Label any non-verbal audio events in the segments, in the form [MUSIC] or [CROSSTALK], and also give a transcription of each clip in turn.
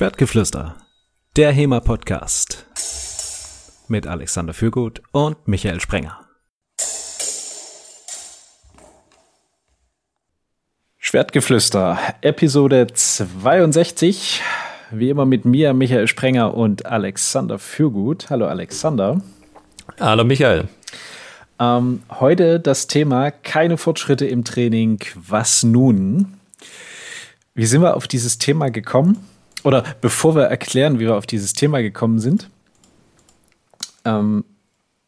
Schwertgeflüster, der HEMA-Podcast mit Alexander Fürgut und Michael Sprenger. Schwertgeflüster, Episode 62. Wie immer mit mir, Michael Sprenger und Alexander Fürgut. Hallo Alexander. Hallo Michael. Ähm, heute das Thema keine Fortschritte im Training. Was nun? Wie sind wir auf dieses Thema gekommen? Oder bevor wir erklären, wie wir auf dieses Thema gekommen sind, ähm,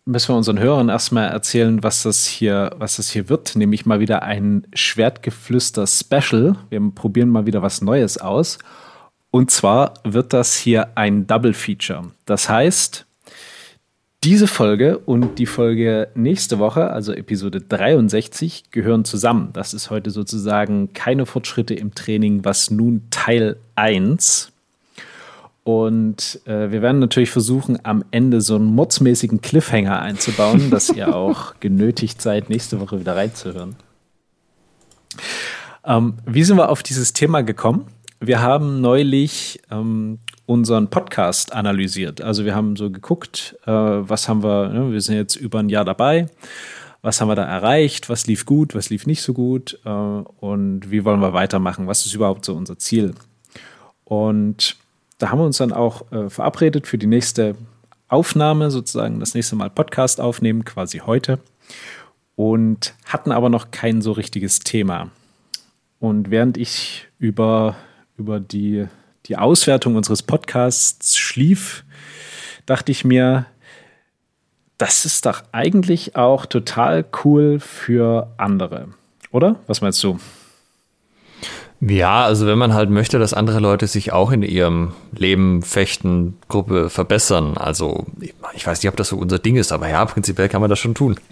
müssen wir unseren Hörern erstmal erzählen, was das hier, was das hier wird. Nämlich mal wieder ein Schwertgeflüster-Special. Wir probieren mal wieder was Neues aus. Und zwar wird das hier ein Double Feature. Das heißt, diese Folge und die Folge nächste Woche, also Episode 63, gehören zusammen. Das ist heute sozusagen keine Fortschritte im Training, was nun Teil 1. Und äh, wir werden natürlich versuchen, am Ende so einen mordsmäßigen Cliffhanger einzubauen, dass ihr [LAUGHS] auch genötigt seid, nächste Woche wieder reinzuhören. Ähm, wie sind wir auf dieses Thema gekommen? Wir haben neulich ähm, unseren Podcast analysiert. Also wir haben so geguckt, äh, was haben wir, ne, wir sind jetzt über ein Jahr dabei, was haben wir da erreicht, was lief gut, was lief nicht so gut äh, und wie wollen wir weitermachen, was ist überhaupt so unser Ziel. Und da haben wir uns dann auch äh, verabredet für die nächste Aufnahme, sozusagen das nächste Mal Podcast aufnehmen, quasi heute. Und hatten aber noch kein so richtiges Thema. Und während ich über, über die die Auswertung unseres Podcasts schlief, dachte ich mir, das ist doch eigentlich auch total cool für andere, oder? Was meinst du? Ja, also wenn man halt möchte, dass andere Leute sich auch in ihrem Leben, Fechten, Gruppe verbessern. Also ich weiß nicht, ob das so unser Ding ist, aber ja, prinzipiell kann man das schon tun. [LAUGHS]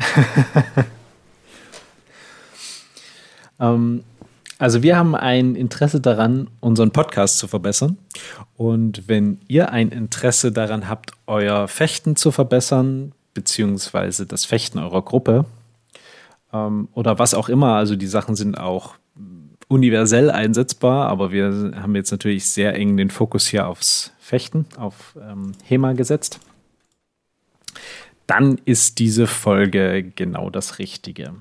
ähm, also wir haben ein Interesse daran, unseren Podcast zu verbessern. Und wenn ihr ein Interesse daran habt, euer Fechten zu verbessern, beziehungsweise das Fechten eurer Gruppe ähm, oder was auch immer, also die Sachen sind auch universell einsetzbar, aber wir haben jetzt natürlich sehr eng den Fokus hier aufs Fechten, auf ähm, HEMA gesetzt. Dann ist diese Folge genau das Richtige.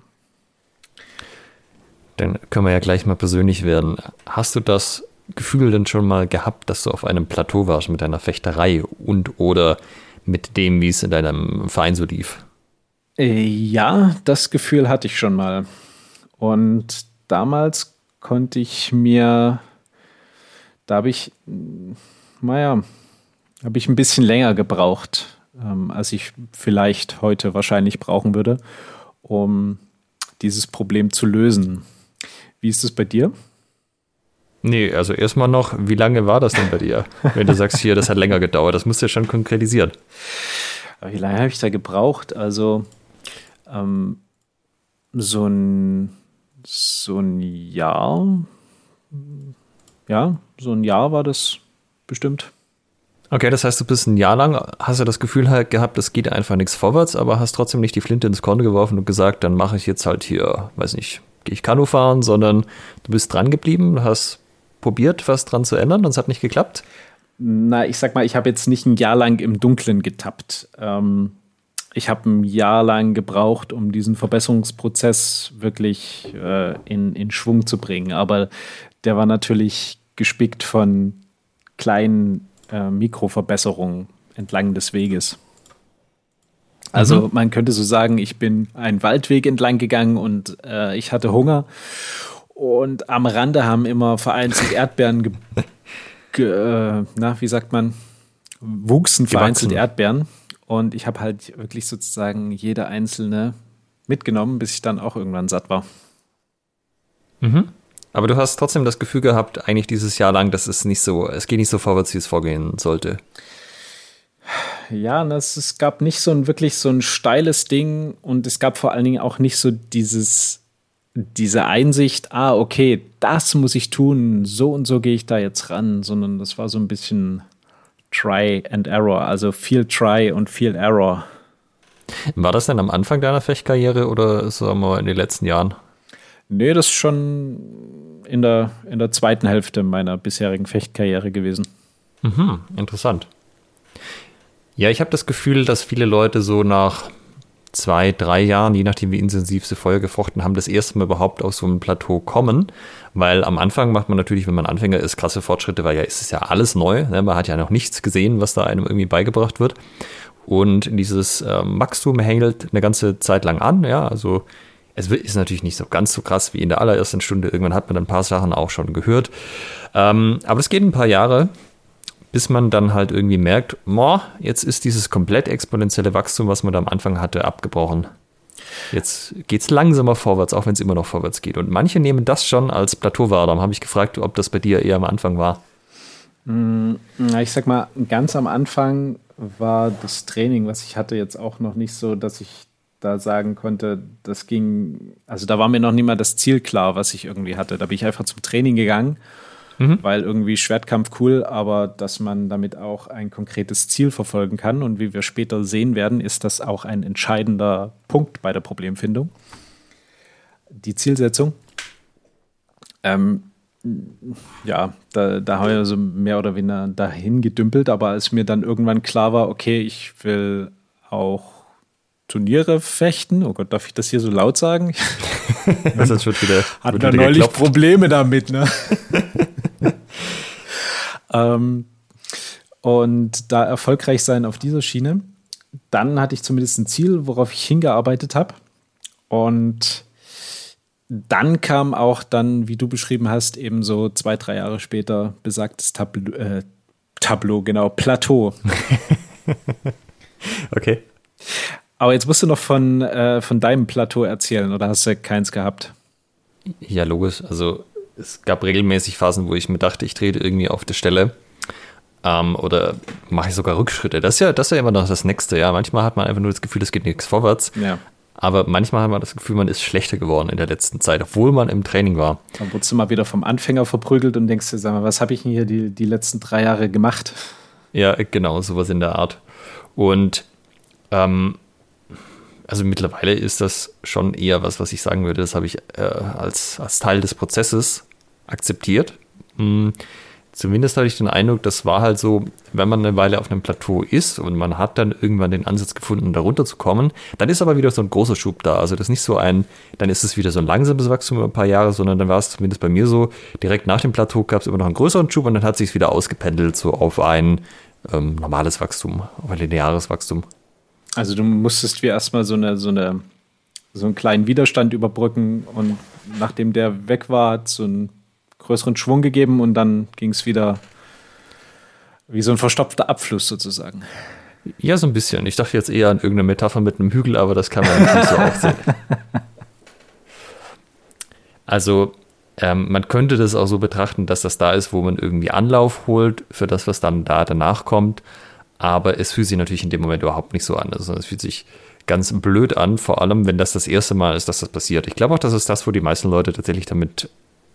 Dann können wir ja gleich mal persönlich werden. Hast du das Gefühl denn schon mal gehabt, dass du auf einem Plateau warst mit deiner Fechterei und oder mit dem, wie es in deinem Verein so lief? Äh, ja, das Gefühl hatte ich schon mal. Und damals konnte ich mir, da habe ich, naja, habe ich ein bisschen länger gebraucht, ähm, als ich vielleicht heute wahrscheinlich brauchen würde, um dieses Problem zu lösen. Wie ist es bei dir? Nee, also erstmal noch, wie lange war das denn bei dir? Wenn du sagst, hier, das hat länger gedauert, das musst du ja schon konkretisieren. Aber wie lange habe ich da gebraucht? Also ähm, so ein so ein Jahr. Ja, so ein Jahr war das bestimmt. Okay, das heißt, du bist ein Jahr lang, hast du das Gefühl halt gehabt, es geht einfach nichts vorwärts, aber hast trotzdem nicht die Flinte ins Korn geworfen und gesagt, dann mache ich jetzt halt hier, weiß nicht, ich Kanu fahren, sondern du bist dran geblieben, hast probiert, was dran zu ändern und es hat nicht geklappt? Na, ich sag mal, ich habe jetzt nicht ein Jahr lang im Dunkeln getappt. Ähm, ich habe ein Jahr lang gebraucht, um diesen Verbesserungsprozess wirklich äh, in, in Schwung zu bringen. Aber der war natürlich gespickt von kleinen äh, Mikroverbesserungen entlang des Weges. Also mhm. man könnte so sagen, ich bin einen Waldweg entlang gegangen und äh, ich hatte Hunger. Und am Rande haben immer vereinzelt Erdbeeren, ge, [LAUGHS] ge, äh, na, wie sagt man, wuchsen vereinzelt Erdbeeren. Und ich habe halt wirklich sozusagen jede einzelne mitgenommen, bis ich dann auch irgendwann satt war. Mhm. Aber du hast trotzdem das Gefühl gehabt, eigentlich dieses Jahr lang, dass es nicht so, es geht nicht so vorwärts, wie es vorgehen sollte. Ja, das, es gab nicht so ein wirklich so ein steiles Ding und es gab vor allen Dingen auch nicht so dieses, diese Einsicht, ah, okay, das muss ich tun, so und so gehe ich da jetzt ran, sondern das war so ein bisschen Try and Error, also viel Try und viel Error. War das denn am Anfang deiner Fechtkarriere oder sagen wir mal in den letzten Jahren? Nee, das ist schon in der, in der zweiten Hälfte meiner bisherigen Fechtkarriere gewesen. Mhm, interessant. Ja, ich habe das Gefühl, dass viele Leute so nach zwei, drei Jahren, je nachdem wie intensiv sie vorher gefochten haben, das erste Mal überhaupt auf so ein Plateau kommen. Weil am Anfang macht man natürlich, wenn man Anfänger ist, krasse Fortschritte, weil ja ist es ja alles neu. Ne? Man hat ja noch nichts gesehen, was da einem irgendwie beigebracht wird. Und dieses äh, Wachstum hängelt eine ganze Zeit lang an. Ja, also es ist natürlich nicht so ganz so krass wie in der allerersten Stunde. Irgendwann hat man ein paar Sachen auch schon gehört. Ähm, aber es geht ein paar Jahre bis man dann halt irgendwie merkt, boah, jetzt ist dieses komplett exponentielle Wachstum, was man da am Anfang hatte, abgebrochen. Jetzt geht es langsamer vorwärts, auch wenn es immer noch vorwärts geht. Und manche nehmen das schon als Plateau wahr. Darum habe ich gefragt, ob das bei dir eher am Anfang war. Mm, ich sag mal, ganz am Anfang war das Training, was ich hatte, jetzt auch noch nicht so, dass ich da sagen konnte, das ging, also da war mir noch nicht mal das Ziel klar, was ich irgendwie hatte. Da bin ich einfach zum Training gegangen mhm. weil irgendwie Schwertkampf cool, aber dass man damit auch ein konkretes Ziel verfolgen kann. Und wie wir später sehen werden, ist das auch ein entscheidender Punkt bei der Problemfindung. Die Zielsetzung. Ähm, ja, da, da haben wir so mehr oder weniger dahin gedümpelt, aber als mir dann irgendwann klar war, okay, ich will auch Turniere fechten. Oh Gott, darf ich das hier so laut sagen? [LAUGHS] das schon wieder. Hat da neulich geklopft. Probleme damit, ne? [LAUGHS] [LAUGHS] ähm, und da erfolgreich sein auf dieser Schiene, dann hatte ich zumindest ein Ziel, worauf ich hingearbeitet habe. Und dann kam auch dann, wie du beschrieben hast, eben so zwei, drei Jahre später besagtes Tableau, äh, Tableau genau, Plateau. [LAUGHS] okay. Aber jetzt musst du noch von, äh, von deinem Plateau erzählen, oder hast du keins gehabt? Ja, logisch. Also es gab regelmäßig Phasen, wo ich mir dachte, ich trete irgendwie auf der Stelle. Ähm, oder mache ich sogar Rückschritte. Das ist, ja, das ist ja immer noch das Nächste. Ja, manchmal hat man einfach nur das Gefühl, es geht nichts vorwärts. Ja. Aber manchmal hat man das Gefühl, man ist schlechter geworden in der letzten Zeit, obwohl man im Training war. Dann wurdest du mal wieder vom Anfänger verprügelt und denkst dir, sag mal, was habe ich denn hier die, die letzten drei Jahre gemacht? Ja, genau, sowas in der Art. Und ähm, also mittlerweile ist das schon eher was, was ich sagen würde, das habe ich äh, als, als Teil des Prozesses akzeptiert. Hm, zumindest hatte ich den Eindruck, das war halt so, wenn man eine Weile auf einem Plateau ist und man hat dann irgendwann den Ansatz gefunden, darunter zu kommen, dann ist aber wieder so ein großer Schub da. Also das ist nicht so ein, dann ist es wieder so ein langsames Wachstum über ein paar Jahre, sondern dann war es zumindest bei mir so, direkt nach dem Plateau gab es immer noch einen größeren Schub und dann hat sich wieder ausgependelt so auf ein ähm, normales Wachstum, auf ein lineares Wachstum. Also du musstest wie erstmal so eine, so eine, so einen kleinen Widerstand überbrücken und nachdem der weg war, so einen größeren Schwung gegeben und dann ging es wieder wie so ein verstopfter Abfluss sozusagen. Ja, so ein bisschen. Ich dachte jetzt eher an irgendeine Metapher mit einem Hügel, aber das kann man nicht so aufsehen. [LAUGHS] Also, ähm, man könnte das auch so betrachten, dass das da ist, wo man irgendwie Anlauf holt für das, was dann da danach kommt aber es fühlt sich natürlich in dem Moment überhaupt nicht so an. Also es fühlt sich ganz blöd an, vor allem wenn das das erste Mal ist, dass das passiert. Ich glaube auch, das ist das, wo die meisten Leute tatsächlich damit,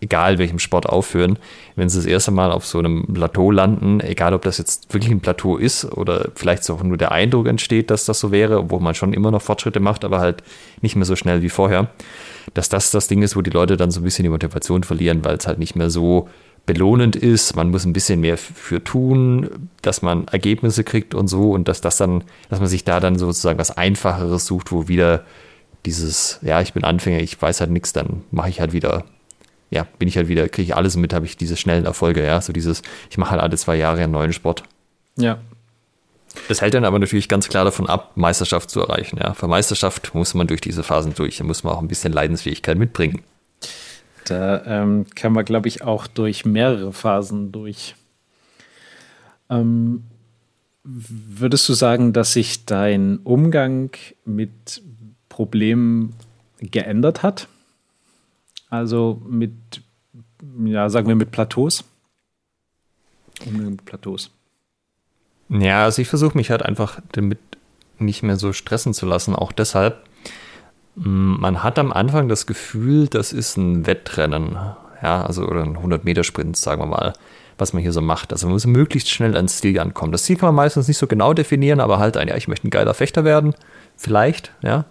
egal welchem Sport aufhören, wenn sie das erste Mal auf so einem Plateau landen, egal ob das jetzt wirklich ein Plateau ist oder vielleicht auch nur der Eindruck entsteht, dass das so wäre, obwohl man schon immer noch Fortschritte macht, aber halt nicht mehr so schnell wie vorher, dass das das Ding ist, wo die Leute dann so ein bisschen die Motivation verlieren, weil es halt nicht mehr so belohnend ist, man muss ein bisschen mehr für tun, dass man Ergebnisse kriegt und so und dass das dann, dass man sich da dann sozusagen was Einfacheres sucht, wo wieder dieses, ja, ich bin Anfänger, ich weiß halt nichts, dann mache ich halt wieder, ja, bin ich halt wieder, kriege ich alles mit, habe ich diese schnellen Erfolge, ja, so dieses, ich mache halt alle zwei Jahre einen neuen Sport. Ja. Das hält dann aber natürlich ganz klar davon ab, Meisterschaft zu erreichen, ja. Für Meisterschaft muss man durch diese Phasen durch, da muss man auch ein bisschen Leidensfähigkeit mitbringen. Da ähm, kann man, glaube ich, auch durch mehrere Phasen durch. Ähm, würdest du sagen, dass sich dein Umgang mit Problemen geändert hat? Also mit, ja, sagen wir mit Plateaus? Mit Plateaus. Ja, also ich versuche mich halt einfach damit nicht mehr so stressen zu lassen, auch deshalb, Mm, man hat am Anfang das Gefühl, das ist ein Wettrennen, ja, also oder ein 100-Meter-Sprint, sagen wir mal, was man hier so macht. Also man muss möglichst schnell ans Ziel ankommen. Das Ziel kann man meistens nicht so genau definieren, aber halt ein, ja, ich möchte ein geiler Fechter werden, vielleicht, ja.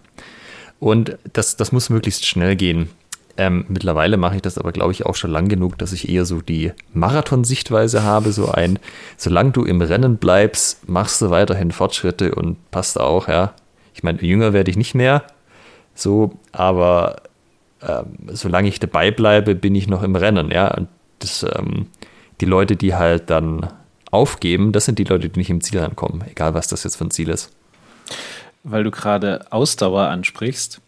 Und das, das muss möglichst schnell gehen. Ähm, mittlerweile mache ich das aber, glaube ich, auch schon lang genug, dass ich eher so die Marathon-Sichtweise habe. So ein, solange du im Rennen bleibst, machst du weiterhin Fortschritte und passt auch, ja. Ich meine, jünger werde ich nicht mehr, so, aber ähm, solange ich dabei bleibe, bin ich noch im Rennen, ja. Und das, ähm, die Leute, die halt dann aufgeben, das sind die Leute, die nicht im Ziel ankommen, egal was das jetzt für ein Ziel ist. Weil du gerade Ausdauer ansprichst.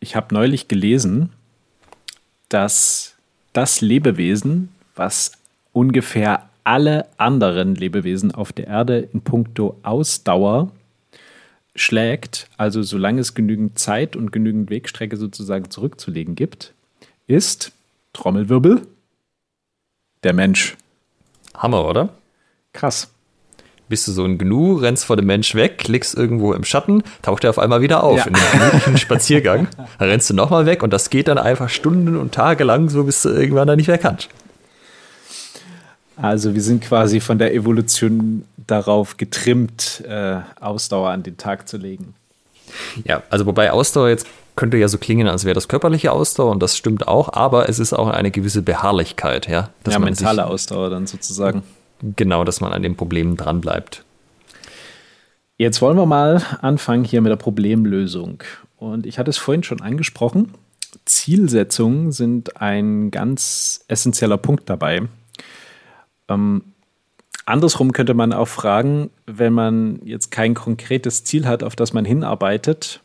Ich habe neulich gelesen, dass das Lebewesen, was ungefähr alle anderen Lebewesen auf der Erde in puncto Ausdauer schlägt, also solange es genügend Zeit und genügend Wegstrecke sozusagen zurückzulegen gibt, ist Trommelwirbel der Mensch. Hammer, oder? Krass. Bist du so ein Gnu, rennst vor dem Mensch weg, liegst irgendwo im Schatten, taucht er auf einmal wieder auf ja. in einem gemütlichen Spaziergang. [LAUGHS] Dann rennst du nochmal weg und das geht dann einfach Stunden und Tage lang, so bis du irgendwann da nicht mehr kannst. Also wir sind quasi von der Evolution darauf getrimmt, äh, Ausdauer an den Tag zu legen. Ja, also wobei Ausdauer jetzt könnte ja so klingen, als wäre das körperliche Ausdauer und das stimmt auch, aber es ist auch eine gewisse Beharrlichkeit, ja. ja, mentale Ausdauer dann sozusagen. Genau, dass man an den Problemen dranbleibt. Jetzt wollen wir mal anfangen hier mit der Problemlösung. Und ich hatte es vorhin schon angesprochen. Zielsetzungen sind ein ganz essentieller Punkt dabei. Ähm, andersrum könnte man auch fragen, wenn man jetzt kein konkretes Ziel hat, auf das man hinarbeitet,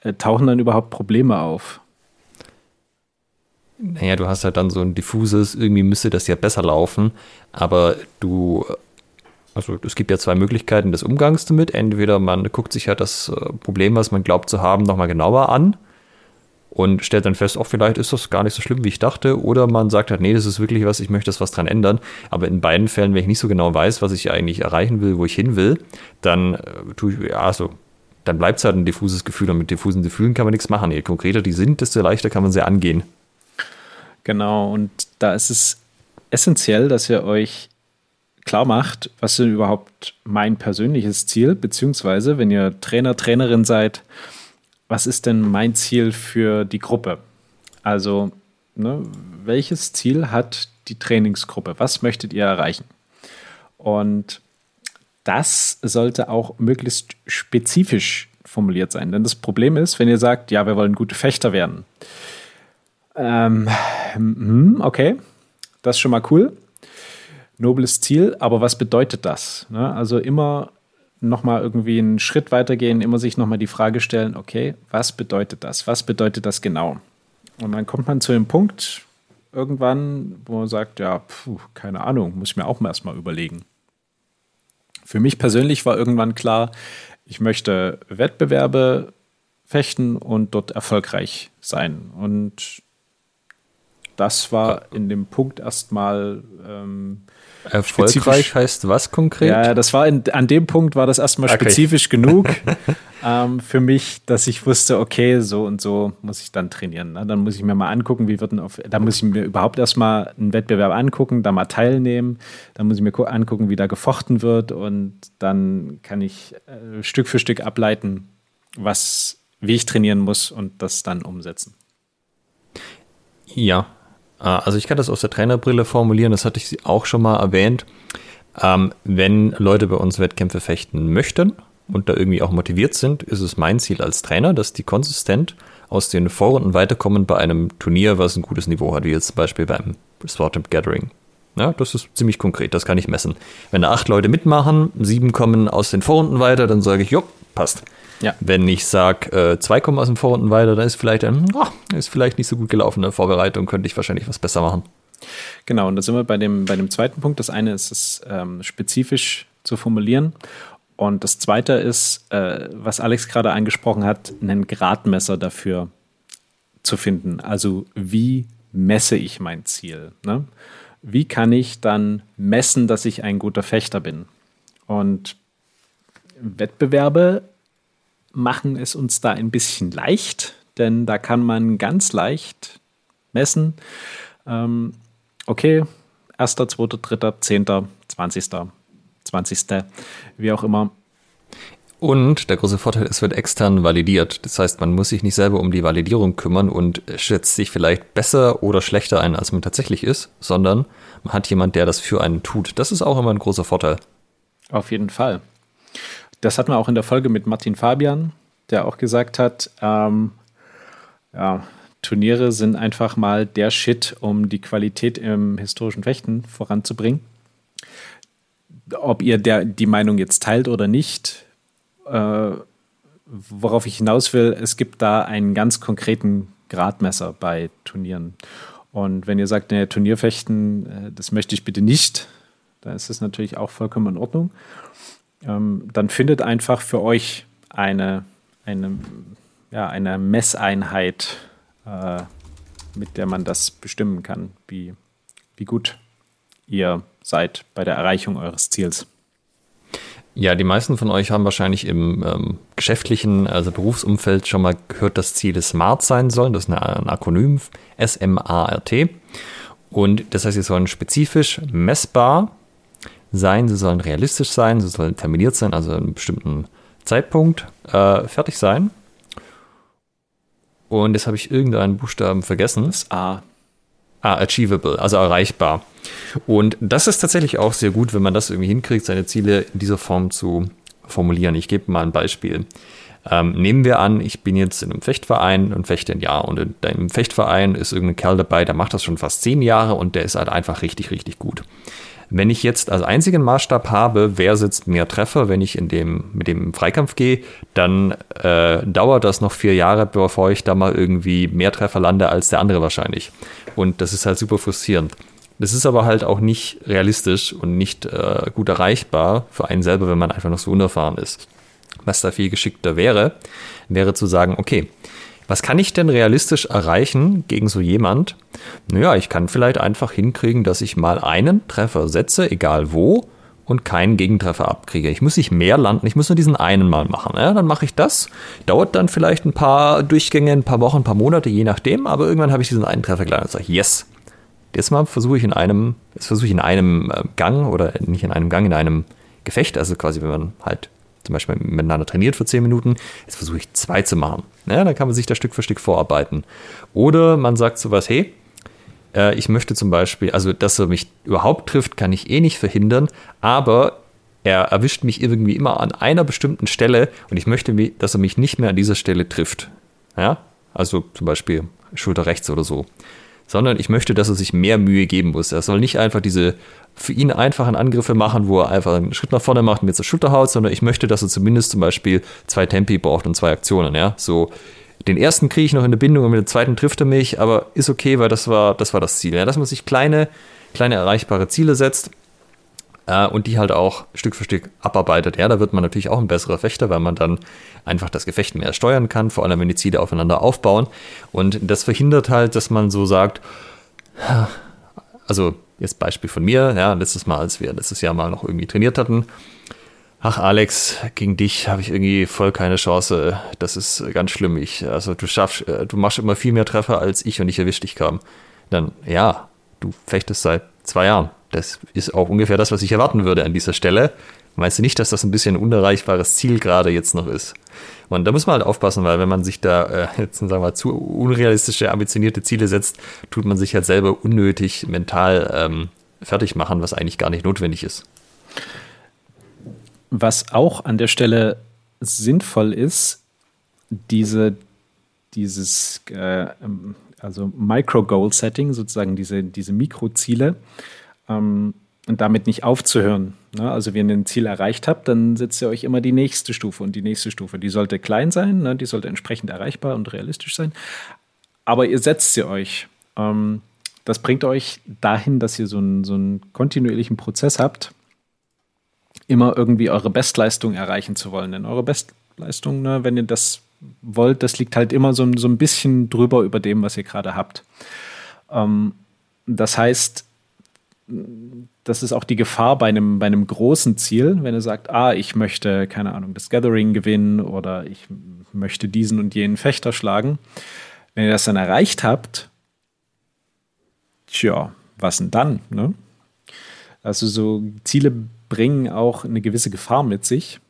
äh, tauchen dann überhaupt Probleme auf? Naja, du hast halt dann so ein diffuses, irgendwie müsste das ja besser laufen, aber du, also es gibt ja zwei Möglichkeiten des Umgangs damit. Entweder man guckt sich halt das äh, Problem, was man glaubt zu haben, nochmal genauer an und stellt dann fest, oh, vielleicht ist das gar nicht so schlimm, wie ich dachte, oder man sagt halt, nee, das ist wirklich was, ich möchte das was dran ändern. Aber in beiden Fällen, wenn ich nicht so genau weiß, was ich eigentlich erreichen will, wo ich hin will, dann äh, tue ich, ja, so dann bleibt es halt ein diffuses Gefühl und mit diffusen Gefühlen kann man nichts machen. Je konkreter die sind, desto leichter kann man sie angehen. Genau, und da ist es essentiell, dass ihr euch klar macht, was ist überhaupt mein persönliches Ziel, beziehungsweise wenn ihr Trainer, Trainerin seid, was ist denn mein Ziel für die Gruppe? Also, ne, welches Ziel hat die Trainingsgruppe? Was möchtet ihr erreichen? Und das sollte auch möglichst spezifisch formuliert sein. Denn das Problem ist, wenn ihr sagt, ja, wir wollen gute Fechter werden. Ähm, hm, okay, das ist schon mal cool. Nobles Ziel, aber was bedeutet das? Ne? Also immer nochmal irgendwie einen Schritt weitergehen, immer sich nochmal die Frage stellen, okay, was bedeutet das? Was bedeutet das genau? Und dann kommt man zu dem Punkt irgendwann, wo man sagt, ja, puh, keine Ahnung, muss ich mir auch mal erstmal überlegen. Für mich persönlich war irgendwann klar, ich möchte Wettbewerbe fechten und dort erfolgreich sein. Und das war in dem Punkt erstmal ähm, Erfolgreich heißt was konkret? Ja, das war in, an dem Punkt war das erstmal okay. spezifisch genug [LAUGHS] ähm, für mich, dass ich wusste, okay, so und so muss ich dann trainieren. Ne? Dann muss ich mir mal angucken, wie wird denn auf, da muss ich mir überhaupt erstmal einen Wettbewerb angucken, da mal teilnehmen, dann muss ich mir angucken, wie da gefochten wird und dann kann ich äh, Stück für Stück ableiten, was, wie ich trainieren muss und das dann umsetzen. Ja, also ich kann das aus der Trainerbrille formulieren, das hatte ich auch schon mal erwähnt. Ähm, wenn Leute bei uns Wettkämpfe fechten möchten und da irgendwie auch motiviert sind, ist es mein Ziel als Trainer, dass die konsistent aus den Vorrunden weiterkommen bei einem Turnier, was ein gutes Niveau hat, wie jetzt zum Beispiel beim Sword Gathering. Ja, das ist ziemlich konkret, das kann ich messen. Wenn da acht Leute mitmachen, sieben kommen aus den Vorrunden weiter, dann sage ich, jo, passt. Ja. Wenn ich sage, äh, zwei kommen aus dem Vorrunden weiter, dann ist vielleicht ein, oh, ist vielleicht nicht so gut gelaufen in Vorbereitung, könnte ich wahrscheinlich was besser machen. Genau, und da sind wir bei dem, bei dem zweiten Punkt. Das eine ist es ähm, spezifisch zu formulieren. Und das zweite ist, äh, was Alex gerade angesprochen hat, einen Gradmesser dafür zu finden. Also wie messe ich mein Ziel? Ne? Wie kann ich dann messen, dass ich ein guter Fechter bin? Und Wettbewerbe machen es uns da ein bisschen leicht, denn da kann man ganz leicht messen, ähm, okay, 1., 2., 3., 10., 20., 20., wie auch immer. Und der große Vorteil, es wird extern validiert. Das heißt, man muss sich nicht selber um die Validierung kümmern und schätzt sich vielleicht besser oder schlechter ein, als man tatsächlich ist, sondern man hat jemand, der das für einen tut. Das ist auch immer ein großer Vorteil. Auf jeden Fall. Das hatten wir auch in der Folge mit Martin Fabian, der auch gesagt hat, ähm, ja, Turniere sind einfach mal der Shit, um die Qualität im historischen Fechten voranzubringen. Ob ihr der, die Meinung jetzt teilt oder nicht, äh, worauf ich hinaus will, es gibt da einen ganz konkreten Gradmesser bei Turnieren. Und wenn ihr sagt, naja, Turnierfechten, äh, das möchte ich bitte nicht, dann ist das natürlich auch vollkommen in Ordnung. Ähm, dann findet einfach für euch eine, eine, ja, eine Messeinheit, äh, mit der man das bestimmen kann, wie, wie gut ihr seid bei der Erreichung eures Ziels. Ja, die meisten von euch haben wahrscheinlich im ähm, geschäftlichen, also Berufsumfeld schon mal gehört, dass Ziele SMART sein sollen. Das ist ein Akronym, S-M-A-R-T. Und das heißt, sie sollen spezifisch, messbar sein, sie sollen realistisch sein, sie sollen terminiert sein, also einen bestimmten Zeitpunkt äh, fertig sein. Und jetzt habe ich irgendeinen Buchstaben vergessen. Das A. Ah, achievable, also erreichbar. Und das ist tatsächlich auch sehr gut, wenn man das irgendwie hinkriegt, seine Ziele in dieser Form zu formulieren. Ich gebe mal ein Beispiel. Ähm, nehmen wir an, ich bin jetzt in einem Fechtverein und fechte ein Jahr und in deinem Fechtverein ist irgendein Kerl dabei, der macht das schon fast zehn Jahre und der ist halt einfach richtig, richtig gut. Wenn ich jetzt als einzigen Maßstab habe, wer sitzt mehr Treffer, wenn ich in dem, mit dem Freikampf gehe, dann äh, dauert das noch vier Jahre, bevor ich da mal irgendwie mehr Treffer lande als der andere wahrscheinlich. Und das ist halt super frustrierend. Das ist aber halt auch nicht realistisch und nicht äh, gut erreichbar für einen selber, wenn man einfach noch so unerfahren ist. Was da viel geschickter wäre, wäre zu sagen, okay, was kann ich denn realistisch erreichen gegen so jemand? Naja, ich kann vielleicht einfach hinkriegen, dass ich mal einen Treffer setze, egal wo, und keinen Gegentreffer abkriege. Ich muss nicht mehr landen, ich muss nur diesen einen mal machen. Ja, dann mache ich das. Dauert dann vielleicht ein paar Durchgänge, ein paar Wochen, ein paar Monate, je nachdem, aber irgendwann habe ich diesen einen Treffer gelandet und sage, yes. Jetzt mal versuche ich in einem, versuche ich in einem äh, Gang oder nicht in einem Gang, in einem Gefecht, also quasi, wenn man halt zum Beispiel miteinander trainiert für 10 Minuten, jetzt versuche ich zwei zu machen. Ja, dann kann man sich da Stück für Stück vorarbeiten. Oder man sagt sowas, hey, äh, ich möchte zum Beispiel, also dass er mich überhaupt trifft, kann ich eh nicht verhindern, aber er erwischt mich irgendwie immer an einer bestimmten Stelle und ich möchte, dass er mich nicht mehr an dieser Stelle trifft. Ja, also zum Beispiel Schulter rechts oder so sondern ich möchte, dass er sich mehr Mühe geben muss. Er soll nicht einfach diese für ihn einfachen Angriffe machen, wo er einfach einen Schritt nach vorne macht und mir zur Schulter haut, sondern ich möchte, dass er zumindest zum Beispiel zwei Tempi braucht und zwei Aktionen. Ja, so den ersten kriege ich noch in der Bindung und mit dem zweiten trifft er mich, aber ist okay, weil das war das, war das Ziel. Ja, dass man sich kleine, kleine erreichbare Ziele setzt äh, und die halt auch Stück für Stück abarbeitet. Ja, da wird man natürlich auch ein besserer Fechter, weil man dann einfach das Gefecht mehr steuern kann, vor allem wenn die Ziele aufeinander aufbauen. Und das verhindert halt, dass man so sagt, also jetzt Beispiel von mir, ja, letztes Mal, als wir letztes Jahr mal noch irgendwie trainiert hatten, ach Alex, gegen dich habe ich irgendwie voll keine Chance. Das ist ganz schlimm. Ich, also du schaffst, äh, du machst immer viel mehr Treffer als ich und ich erwische dich kaum. Dann, ja, du fechtest seit zwei Jahren. Das ist auch ungefähr das, was ich erwarten würde an dieser Stelle. Meinst du nicht, dass das ein bisschen ein unerreichbares Ziel gerade jetzt noch ist? Und da muss man halt aufpassen, weil wenn man sich da äh, [LAUGHS] jetzt sagen wir mal, zu unrealistische, ambitionierte Ziele setzt, tut man sich halt selber unnötig mental ähm, fertig machen, was eigentlich gar nicht notwendig ist. Was auch an der Stelle sinnvoll ist, diese, dieses äh, also Micro-Goal-Setting, sozusagen diese, diese Mikroziele, ähm, und damit nicht aufzuhören. Ne? Also wenn ihr ein Ziel erreicht habt, dann setzt ihr euch immer die nächste Stufe und die nächste Stufe. Die sollte klein sein, ne? die sollte entsprechend erreichbar und realistisch sein. Aber ihr setzt sie euch. Ähm, das bringt euch dahin, dass ihr so einen, so einen kontinuierlichen Prozess habt, immer irgendwie eure Bestleistung erreichen zu wollen. Denn eure Bestleistung, ne, wenn ihr das wollt, das liegt halt immer so, so ein bisschen drüber über dem, was ihr gerade habt. Ähm, das heißt, das ist auch die Gefahr bei einem, bei einem großen Ziel, wenn er sagt, ah, ich möchte, keine Ahnung, das Gathering gewinnen oder ich möchte diesen und jenen Fechter schlagen. Wenn ihr das dann erreicht habt, tja, was denn dann? Ne? Also so Ziele bringen auch eine gewisse Gefahr mit sich.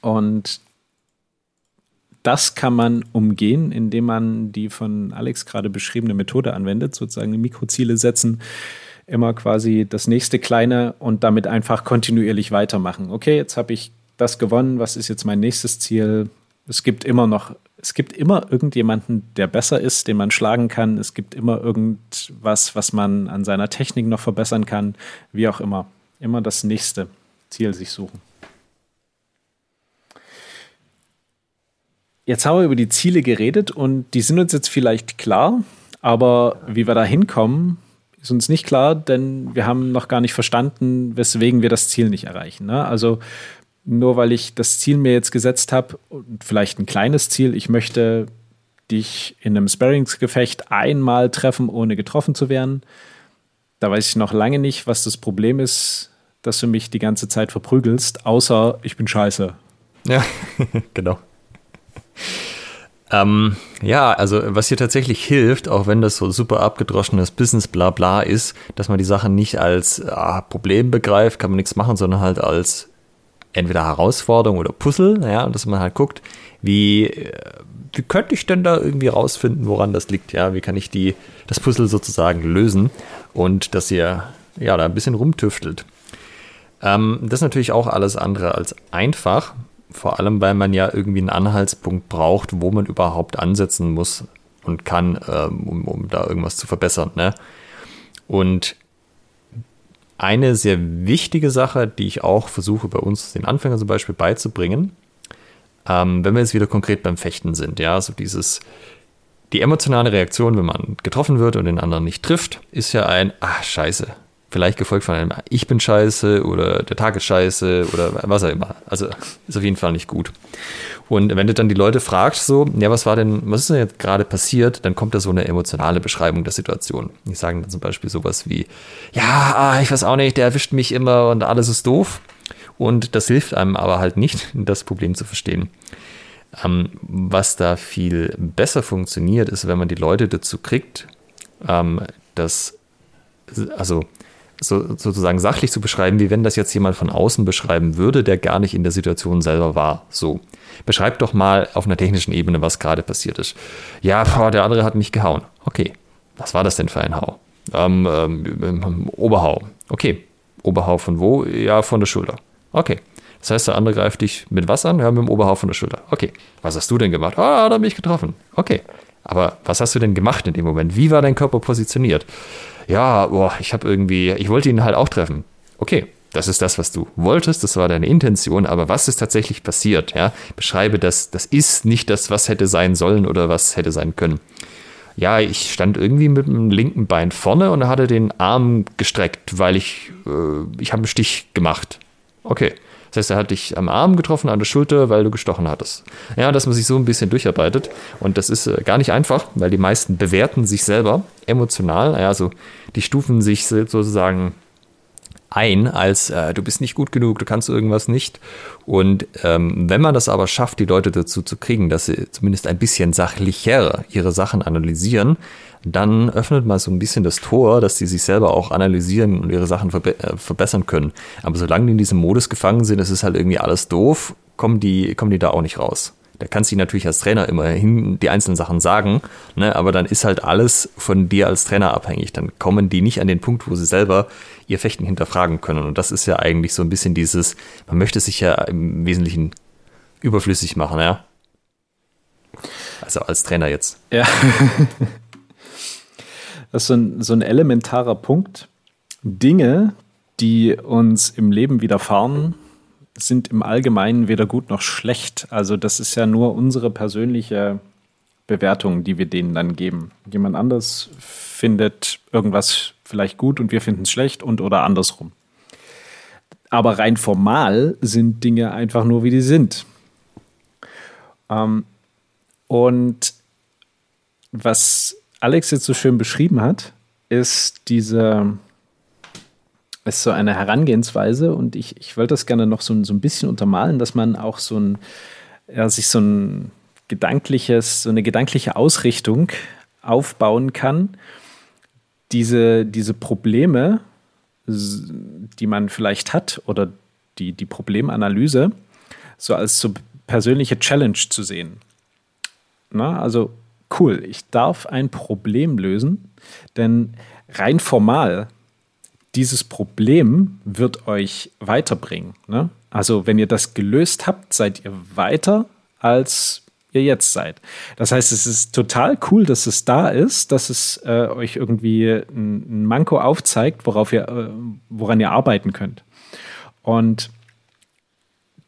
Und das kann man umgehen, indem man die von Alex gerade beschriebene Methode anwendet, sozusagen Mikroziele setzen, immer quasi das nächste kleine und damit einfach kontinuierlich weitermachen. Okay, jetzt habe ich das gewonnen, was ist jetzt mein nächstes Ziel? Es gibt immer noch, es gibt immer irgendjemanden, der besser ist, den man schlagen kann. Es gibt immer irgendwas, was man an seiner Technik noch verbessern kann, wie auch immer. Immer das nächste Ziel sich suchen. Jetzt haben wir über die Ziele geredet und die sind uns jetzt vielleicht klar, aber wie wir da hinkommen, ist uns nicht klar, denn wir haben noch gar nicht verstanden, weswegen wir das Ziel nicht erreichen. Ne? Also nur weil ich das Ziel mir jetzt gesetzt habe, vielleicht ein kleines Ziel, ich möchte dich in einem Sparringsgefecht einmal treffen, ohne getroffen zu werden. Da weiß ich noch lange nicht, was das Problem ist, dass du mich die ganze Zeit verprügelst, außer ich bin scheiße. Ja, [LAUGHS] genau. Ähm, ja, also was hier tatsächlich hilft, auch wenn das so super abgedroschenes Business Blabla ist, dass man die Sachen nicht als ah, Problem begreift, kann man nichts machen, sondern halt als entweder Herausforderung oder Puzzle, ja, dass man halt guckt, wie, äh, wie könnte ich denn da irgendwie rausfinden, woran das liegt, ja, wie kann ich die, das Puzzle sozusagen lösen und dass ihr ja da ein bisschen rumtüftelt. Ähm, das ist natürlich auch alles andere als einfach, vor allem, weil man ja irgendwie einen Anhaltspunkt braucht, wo man überhaupt ansetzen muss und kann, ähm, um, um da irgendwas zu verbessern. Ne? Und eine sehr wichtige Sache, die ich auch versuche bei uns den Anfängern zum Beispiel beizubringen, ähm, wenn wir jetzt wieder konkret beim Fechten sind, ja, so dieses, die emotionale Reaktion, wenn man getroffen wird und den anderen nicht trifft, ist ja ein, ach, scheiße, vielleicht gefolgt von einem Ich bin scheiße oder der Tag ist scheiße oder was auch immer. Also ist auf jeden Fall nicht gut. Und wenn du dann die Leute fragst, so, ja, was war denn, was ist denn jetzt gerade passiert, dann kommt da so eine emotionale Beschreibung der Situation. Die sagen dann zum Beispiel sowas wie, ja, ah, ich weiß auch nicht, der erwischt mich immer und alles ist doof. Und das hilft einem aber halt nicht, [LAUGHS] das Problem zu verstehen. Ähm, was da viel besser funktioniert, ist, wenn man die Leute dazu kriegt, ähm, dass, also so, sozusagen sachlich zu beschreiben, wie wenn das jetzt jemand von außen beschreiben würde, der gar nicht in der Situation selber war. So. Beschreib doch mal auf einer technischen Ebene, was gerade passiert ist. Ja, boah, der andere hat mich gehauen. Okay. Was war das denn für ein Hau? Ähm, ähm, Oberhau. Okay. Oberhau von wo? Ja, von der Schulter. Okay. Das heißt, der andere greift dich mit was an? Ja, mit dem Oberhau von der Schulter. Okay. Was hast du denn gemacht? Ah, da bin ich getroffen. Okay. Aber was hast du denn gemacht in dem Moment? Wie war dein Körper positioniert? Ja, boah, ich habe irgendwie, ich wollte ihn halt auch treffen. Okay, das ist das, was du wolltest, das war deine Intention, aber was ist tatsächlich passiert? Ja? Beschreibe das, das ist nicht das, was hätte sein sollen oder was hätte sein können. Ja, ich stand irgendwie mit dem linken Bein vorne und hatte den Arm gestreckt, weil ich, äh, ich habe einen Stich gemacht. Okay. Das heißt, er hat dich am Arm getroffen, an der Schulter, weil du gestochen hattest. Ja, dass man sich so ein bisschen durcharbeitet. Und das ist äh, gar nicht einfach, weil die meisten bewerten sich selber emotional. Also die stufen sich sozusagen ein, als äh, du bist nicht gut genug, du kannst irgendwas nicht. Und ähm, wenn man das aber schafft, die Leute dazu zu kriegen, dass sie zumindest ein bisschen sachlicher ihre Sachen analysieren, dann öffnet man so ein bisschen das Tor, dass sie sich selber auch analysieren und ihre Sachen verbe äh, verbessern können. Aber solange die in diesem Modus gefangen sind, es ist halt irgendwie alles doof, kommen die, kommen die da auch nicht raus. Da kannst du natürlich als Trainer immerhin die einzelnen Sachen sagen, ne, aber dann ist halt alles von dir als Trainer abhängig. Dann kommen die nicht an den Punkt, wo sie selber ihr Fechten hinterfragen können. Und das ist ja eigentlich so ein bisschen dieses, man möchte sich ja im Wesentlichen überflüssig machen, ja. Also als Trainer jetzt. Ja. [LAUGHS] Das ist so ein, so ein elementarer Punkt. Dinge, die uns im Leben widerfahren, sind im Allgemeinen weder gut noch schlecht. Also das ist ja nur unsere persönliche Bewertung, die wir denen dann geben. Jemand anders findet irgendwas vielleicht gut und wir finden es schlecht und oder andersrum. Aber rein formal sind Dinge einfach nur, wie die sind. Ähm, und was Alex jetzt so schön beschrieben hat, ist diese, ist so eine Herangehensweise und ich, ich wollte das gerne noch so, so ein bisschen untermalen, dass man auch so ein, ja, sich so ein gedankliches, so eine gedankliche Ausrichtung aufbauen kann, diese, diese Probleme, die man vielleicht hat oder die, die Problemanalyse, so als so persönliche Challenge zu sehen. Na, also cool, ich darf ein Problem lösen, denn rein formal, dieses Problem wird euch weiterbringen. Ne? Also wenn ihr das gelöst habt, seid ihr weiter als ihr jetzt seid. Das heißt, es ist total cool, dass es da ist, dass es äh, euch irgendwie ein, Manko aufzeigt, worauf ihr, äh, woran ihr arbeiten könnt. Und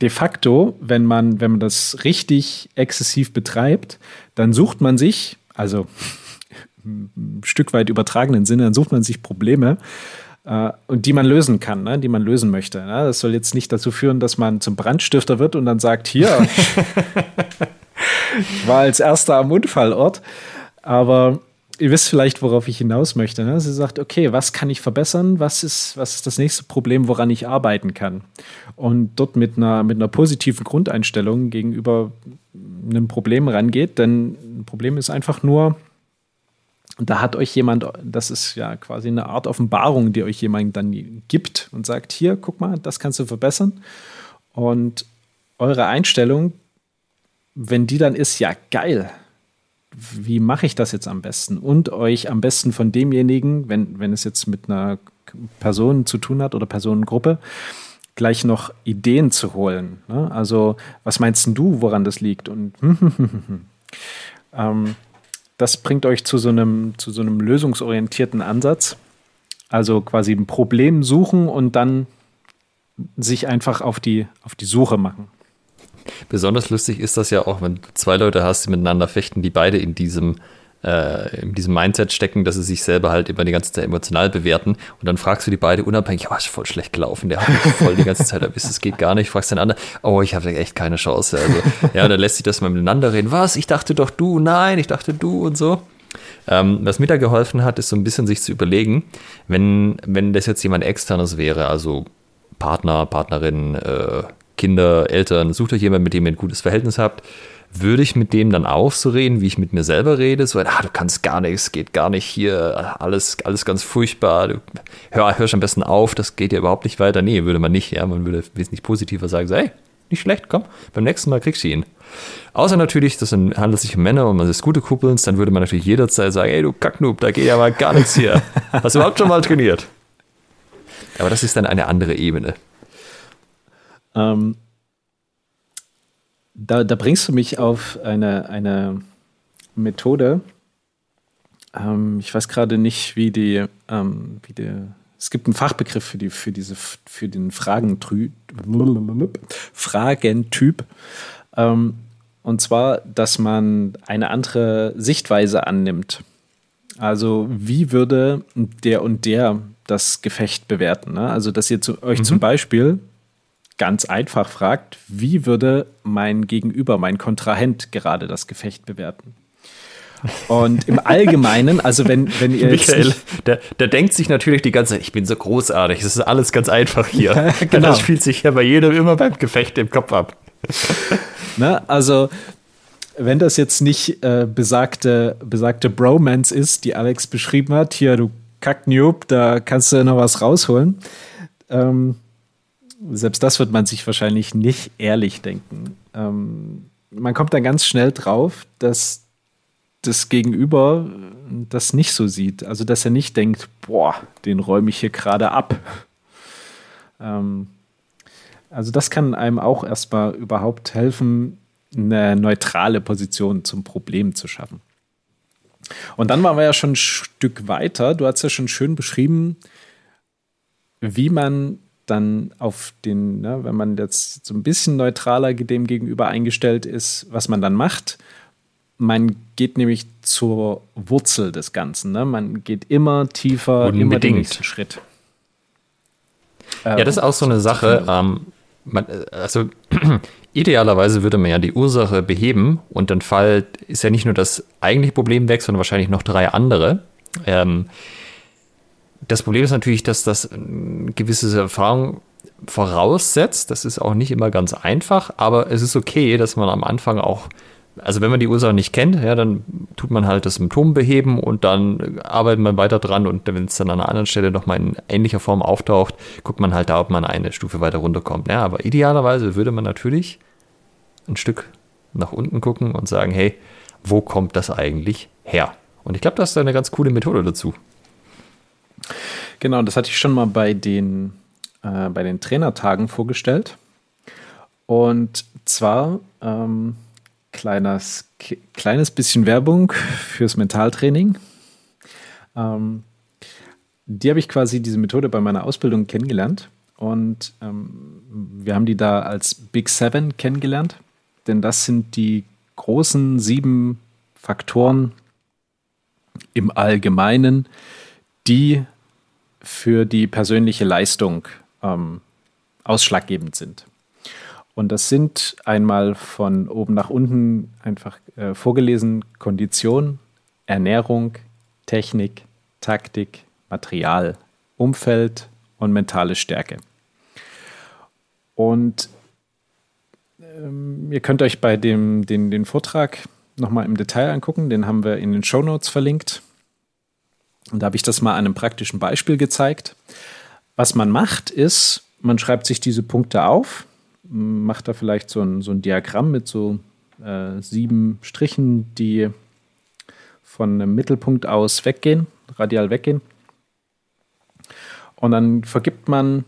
de facto, wenn man, wenn man das richtig exzessiv betreibt, dann sucht man sich, also [LAUGHS] ein Stück weit übertragenen Sinne, dann sucht man sich Probleme, äh, und die man lösen kann, ne? die man lösen möchte. Ne? Das soll jetzt nicht dazu führen, dass man zum Brandstifter wird und dann sagt, hier, ich [LAUGHS] war als erster am Unfallort, aber ihr wisst vielleicht, worauf ich hinaus möchte. Ne? Sie sagt, okay, was kann ich verbessern? Was ist, was ist das nächste Problem, woran ich arbeiten kann? Und dort mit einer, mit einer positiven Grundeinstellung gegenüber einem Problem rangeht, denn ein Problem ist einfach nur, da hat euch jemand, das ist ja quasi eine Art Offenbarung, die euch jemand dann gibt und sagt, hier, guck mal, das kannst du verbessern. Und eure Einstellung, wenn die dann ist, ja, geil, wie mache ich das jetzt am besten? Und euch am besten von demjenigen, wenn, wenn es jetzt mit einer Person zu tun hat oder Personengruppe, gleich noch Ideen zu holen. Ne? Also, was meinst du, woran das liegt? Und [LAUGHS] ähm, das bringt euch zu so einem, zu so einem lösungsorientierten Ansatz. Also quasi ein Problem suchen und dann sich einfach auf die, auf die Suche machen. Besonders lustig ist das ja auch, wenn du zwei Leute hast, die miteinander fechten, die beide in diesem äh, in diesem Mindset stecken, dass sie sich selber halt immer die ganze Zeit emotional bewerten. Und dann fragst du die beide unabhängig, oh, ist voll schlecht gelaufen, der hat mich voll die ganze Zeit erwischt, es geht gar nicht. Fragst den anderen, oh, ich habe echt keine Chance. Also, ja, dann lässt sich das mal miteinander reden. Was? Ich dachte doch du, nein, ich dachte du und so. Ähm, was mir da geholfen hat, ist so ein bisschen sich zu überlegen, wenn, wenn das jetzt jemand externes wäre, also Partner, Partnerin, äh, Kinder, Eltern, sucht euch jemanden, mit dem ihr ein gutes Verhältnis habt. Würde ich mit dem dann auch so reden, wie ich mit mir selber rede? So, ah, du kannst gar nichts, geht gar nicht hier, alles, alles ganz furchtbar. Du, hör, hör schon am besten auf, das geht ja überhaupt nicht weiter. Nee, würde man nicht, ja. Man würde wesentlich positiver sagen, so, hey, nicht schlecht, komm, beim nächsten Mal kriegst du ihn. Außer natürlich, das handelt sich um Männer und man ist gute Kuppelns, dann würde man natürlich jederzeit sagen, ey, du Kacknoob, da geht ja mal gar nichts hier. Hast du überhaupt schon mal trainiert? Aber das ist dann eine andere Ebene. Ähm, da, da, bringst du mich auf eine, eine Methode. Ähm, ich weiß gerade nicht, wie die, ähm, wie die, es gibt einen Fachbegriff für, die, für, diese, für den Fragentyp. Fragentyp. Ähm, und zwar, dass man eine andere Sichtweise annimmt. Also, wie würde der und der das Gefecht bewerten? Ne? Also, dass ihr zu, euch mhm. zum Beispiel ganz einfach fragt, wie würde mein Gegenüber, mein Kontrahent gerade das Gefecht bewerten? Und im [LAUGHS] Allgemeinen, also wenn, wenn ihr Michael, der, der denkt sich natürlich die ganze Zeit, ich bin so großartig, es ist alles ganz einfach hier. [LAUGHS] Genau. Das spielt sich ja bei jedem immer beim Gefecht im Kopf ab. [LAUGHS] Na, also, wenn das jetzt nicht äh, besagte, besagte Bromance ist, die Alex beschrieben hat, hier, du Kacknoob, da kannst du noch was rausholen. Ähm, selbst das wird man sich wahrscheinlich nicht ehrlich denken. Ähm, man kommt dann ganz schnell drauf, dass das Gegenüber das nicht so sieht. Also, dass er nicht denkt, boah, den räume ich hier gerade ab. Ähm, also, das kann einem auch erstmal überhaupt helfen, eine neutrale Position zum Problem zu schaffen. Und dann waren wir ja schon ein Stück weiter. Du hast ja schon schön beschrieben, wie man dann auf den, ne, wenn man jetzt so ein bisschen neutraler dem gegenüber eingestellt ist, was man dann macht. Man geht nämlich zur Wurzel des Ganzen. Ne? Man geht immer tiefer, Unbedingt. immer den nächsten Schritt. ja, das ist auch so eine Sache. Ähm, man, also [CLEARS THROAT] idealerweise würde man ja die Ursache beheben und dann Fall ist ja nicht nur das eigentliche Problem weg, sondern wahrscheinlich noch drei andere. Ähm, das Problem ist natürlich, dass das eine gewisse Erfahrung voraussetzt. Das ist auch nicht immer ganz einfach, aber es ist okay, dass man am Anfang auch, also wenn man die Ursache nicht kennt, ja, dann tut man halt das Symptom beheben und dann arbeitet man weiter dran und wenn es dann an einer anderen Stelle nochmal in ähnlicher Form auftaucht, guckt man halt da, ob man eine Stufe weiter runterkommt. Ja, aber idealerweise würde man natürlich ein Stück nach unten gucken und sagen, hey, wo kommt das eigentlich her? Und ich glaube, das ist eine ganz coole Methode dazu. Genau, das hatte ich schon mal bei den, äh, bei den Trainertagen vorgestellt. Und zwar ähm, kleines, kleines bisschen Werbung fürs Mentaltraining. Ähm, die habe ich quasi diese Methode bei meiner Ausbildung kennengelernt. Und ähm, wir haben die da als Big Seven kennengelernt. Denn das sind die großen sieben Faktoren im Allgemeinen, die für die persönliche Leistung ähm, ausschlaggebend sind. Und das sind einmal von oben nach unten einfach äh, vorgelesen Kondition, Ernährung, Technik, Taktik, Material, Umfeld und mentale Stärke. Und ähm, ihr könnt euch bei dem den, den Vortrag nochmal im Detail angucken. Den haben wir in den Show Notes verlinkt. Und da habe ich das mal an einem praktischen Beispiel gezeigt. Was man macht, ist, man schreibt sich diese Punkte auf, macht da vielleicht so ein, so ein Diagramm mit so äh, sieben Strichen, die von einem Mittelpunkt aus weggehen, radial weggehen. Und dann vergibt man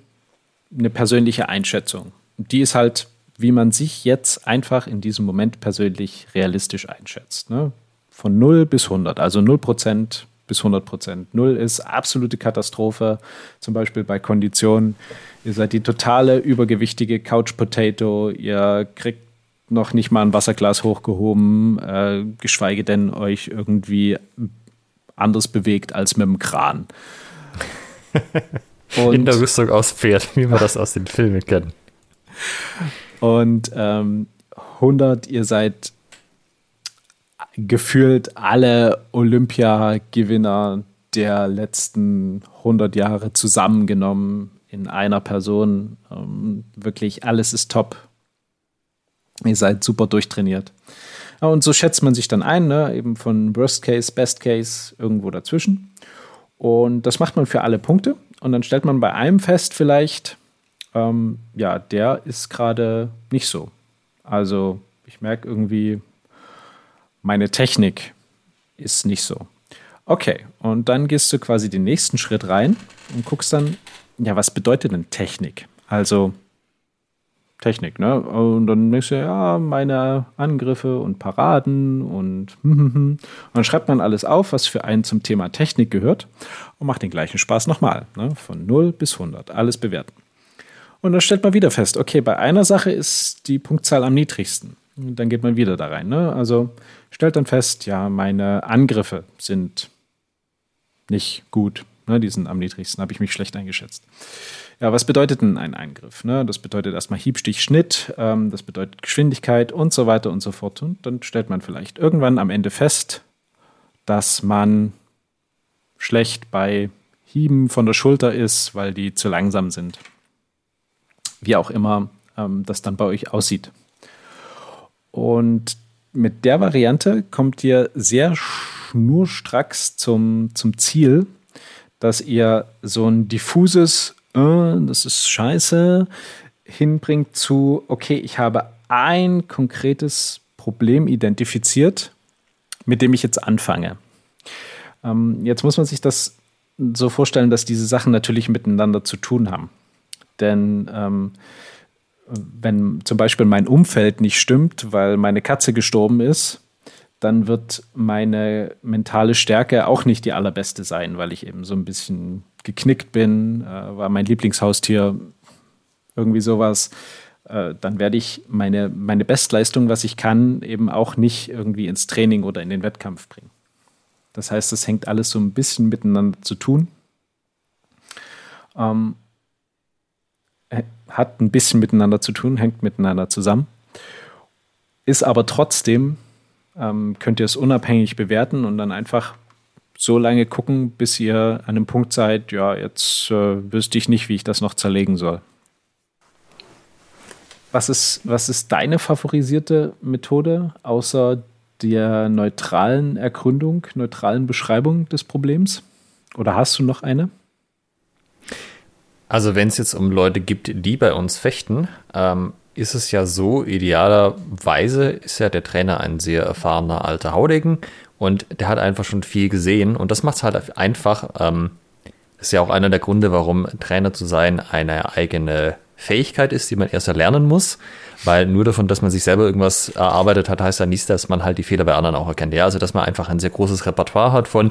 eine persönliche Einschätzung. Die ist halt, wie man sich jetzt einfach in diesem Moment persönlich realistisch einschätzt. Ne? Von 0 bis 100, also 0 Prozent bis 100 Prozent. Null ist absolute Katastrophe, zum Beispiel bei Konditionen. Ihr seid die totale übergewichtige Couch Potato, ihr kriegt noch nicht mal ein Wasserglas hochgehoben, äh, geschweige denn euch irgendwie anders bewegt als mit dem Kran. [LAUGHS] In der Rüstung aus Pferd, wie wir das aus den Filmen kennen. Und ähm, 100, ihr seid gefühlt alle Olympiagewinner der letzten 100 Jahre zusammengenommen in einer Person. Ähm, wirklich alles ist top. Ihr seid super durchtrainiert. Und so schätzt man sich dann ein, ne? eben von Worst Case, Best Case, irgendwo dazwischen. Und das macht man für alle Punkte. Und dann stellt man bei einem fest, vielleicht, ähm, ja, der ist gerade nicht so. Also ich merke irgendwie, meine Technik ist nicht so. Okay, und dann gehst du quasi den nächsten Schritt rein und guckst dann, ja, was bedeutet denn Technik? Also Technik, ne? Und dann denkst du, ja, meine Angriffe und Paraden und, und [LAUGHS] dann schreibt man alles auf, was für einen zum Thema Technik gehört und macht den gleichen Spaß nochmal, ne? Von 0 bis 100, alles bewerten. Und dann stellt man wieder fest, okay, bei einer Sache ist die Punktzahl am niedrigsten. Dann geht man wieder da rein. Ne? Also stellt dann fest, ja, meine Angriffe sind nicht gut. Ne? Die sind am niedrigsten, habe ich mich schlecht eingeschätzt. Ja, was bedeutet denn ein Angriff? Ne? Das bedeutet erstmal Hieb, Stich, Schnitt, ähm, das bedeutet Geschwindigkeit und so weiter und so fort. Und dann stellt man vielleicht irgendwann am Ende fest, dass man schlecht bei Hieben von der Schulter ist, weil die zu langsam sind. Wie auch immer ähm, das dann bei euch aussieht. Und mit der Variante kommt ihr sehr schnurstracks zum, zum Ziel, dass ihr so ein diffuses, äh, das ist scheiße, hinbringt zu, okay, ich habe ein konkretes Problem identifiziert, mit dem ich jetzt anfange. Ähm, jetzt muss man sich das so vorstellen, dass diese Sachen natürlich miteinander zu tun haben. Denn ähm, wenn zum Beispiel mein Umfeld nicht stimmt, weil meine Katze gestorben ist, dann wird meine mentale Stärke auch nicht die allerbeste sein, weil ich eben so ein bisschen geknickt bin, äh, war mein Lieblingshaustier irgendwie sowas. Äh, dann werde ich meine, meine Bestleistung, was ich kann, eben auch nicht irgendwie ins Training oder in den Wettkampf bringen. Das heißt, das hängt alles so ein bisschen miteinander zu tun. Ähm, hat ein bisschen miteinander zu tun, hängt miteinander zusammen. Ist aber trotzdem, ähm, könnt ihr es unabhängig bewerten und dann einfach so lange gucken, bis ihr an einem Punkt seid, ja, jetzt äh, wüsste ich nicht, wie ich das noch zerlegen soll. Was ist, was ist deine favorisierte Methode, außer der neutralen Ergründung, neutralen Beschreibung des Problems? Oder hast du noch eine? Also wenn es jetzt um Leute gibt, die bei uns fechten, ähm, ist es ja so, idealerweise ist ja der Trainer ein sehr erfahrener alter Haudegen und der hat einfach schon viel gesehen und das macht es halt einfach. Ähm, ist ja auch einer der Gründe, warum Trainer zu sein eine eigene Fähigkeit ist, die man erst erlernen muss. Weil nur davon, dass man sich selber irgendwas erarbeitet hat, heißt ja nicht, dass man halt die Fehler bei anderen auch erkennt. Ja, also dass man einfach ein sehr großes Repertoire hat von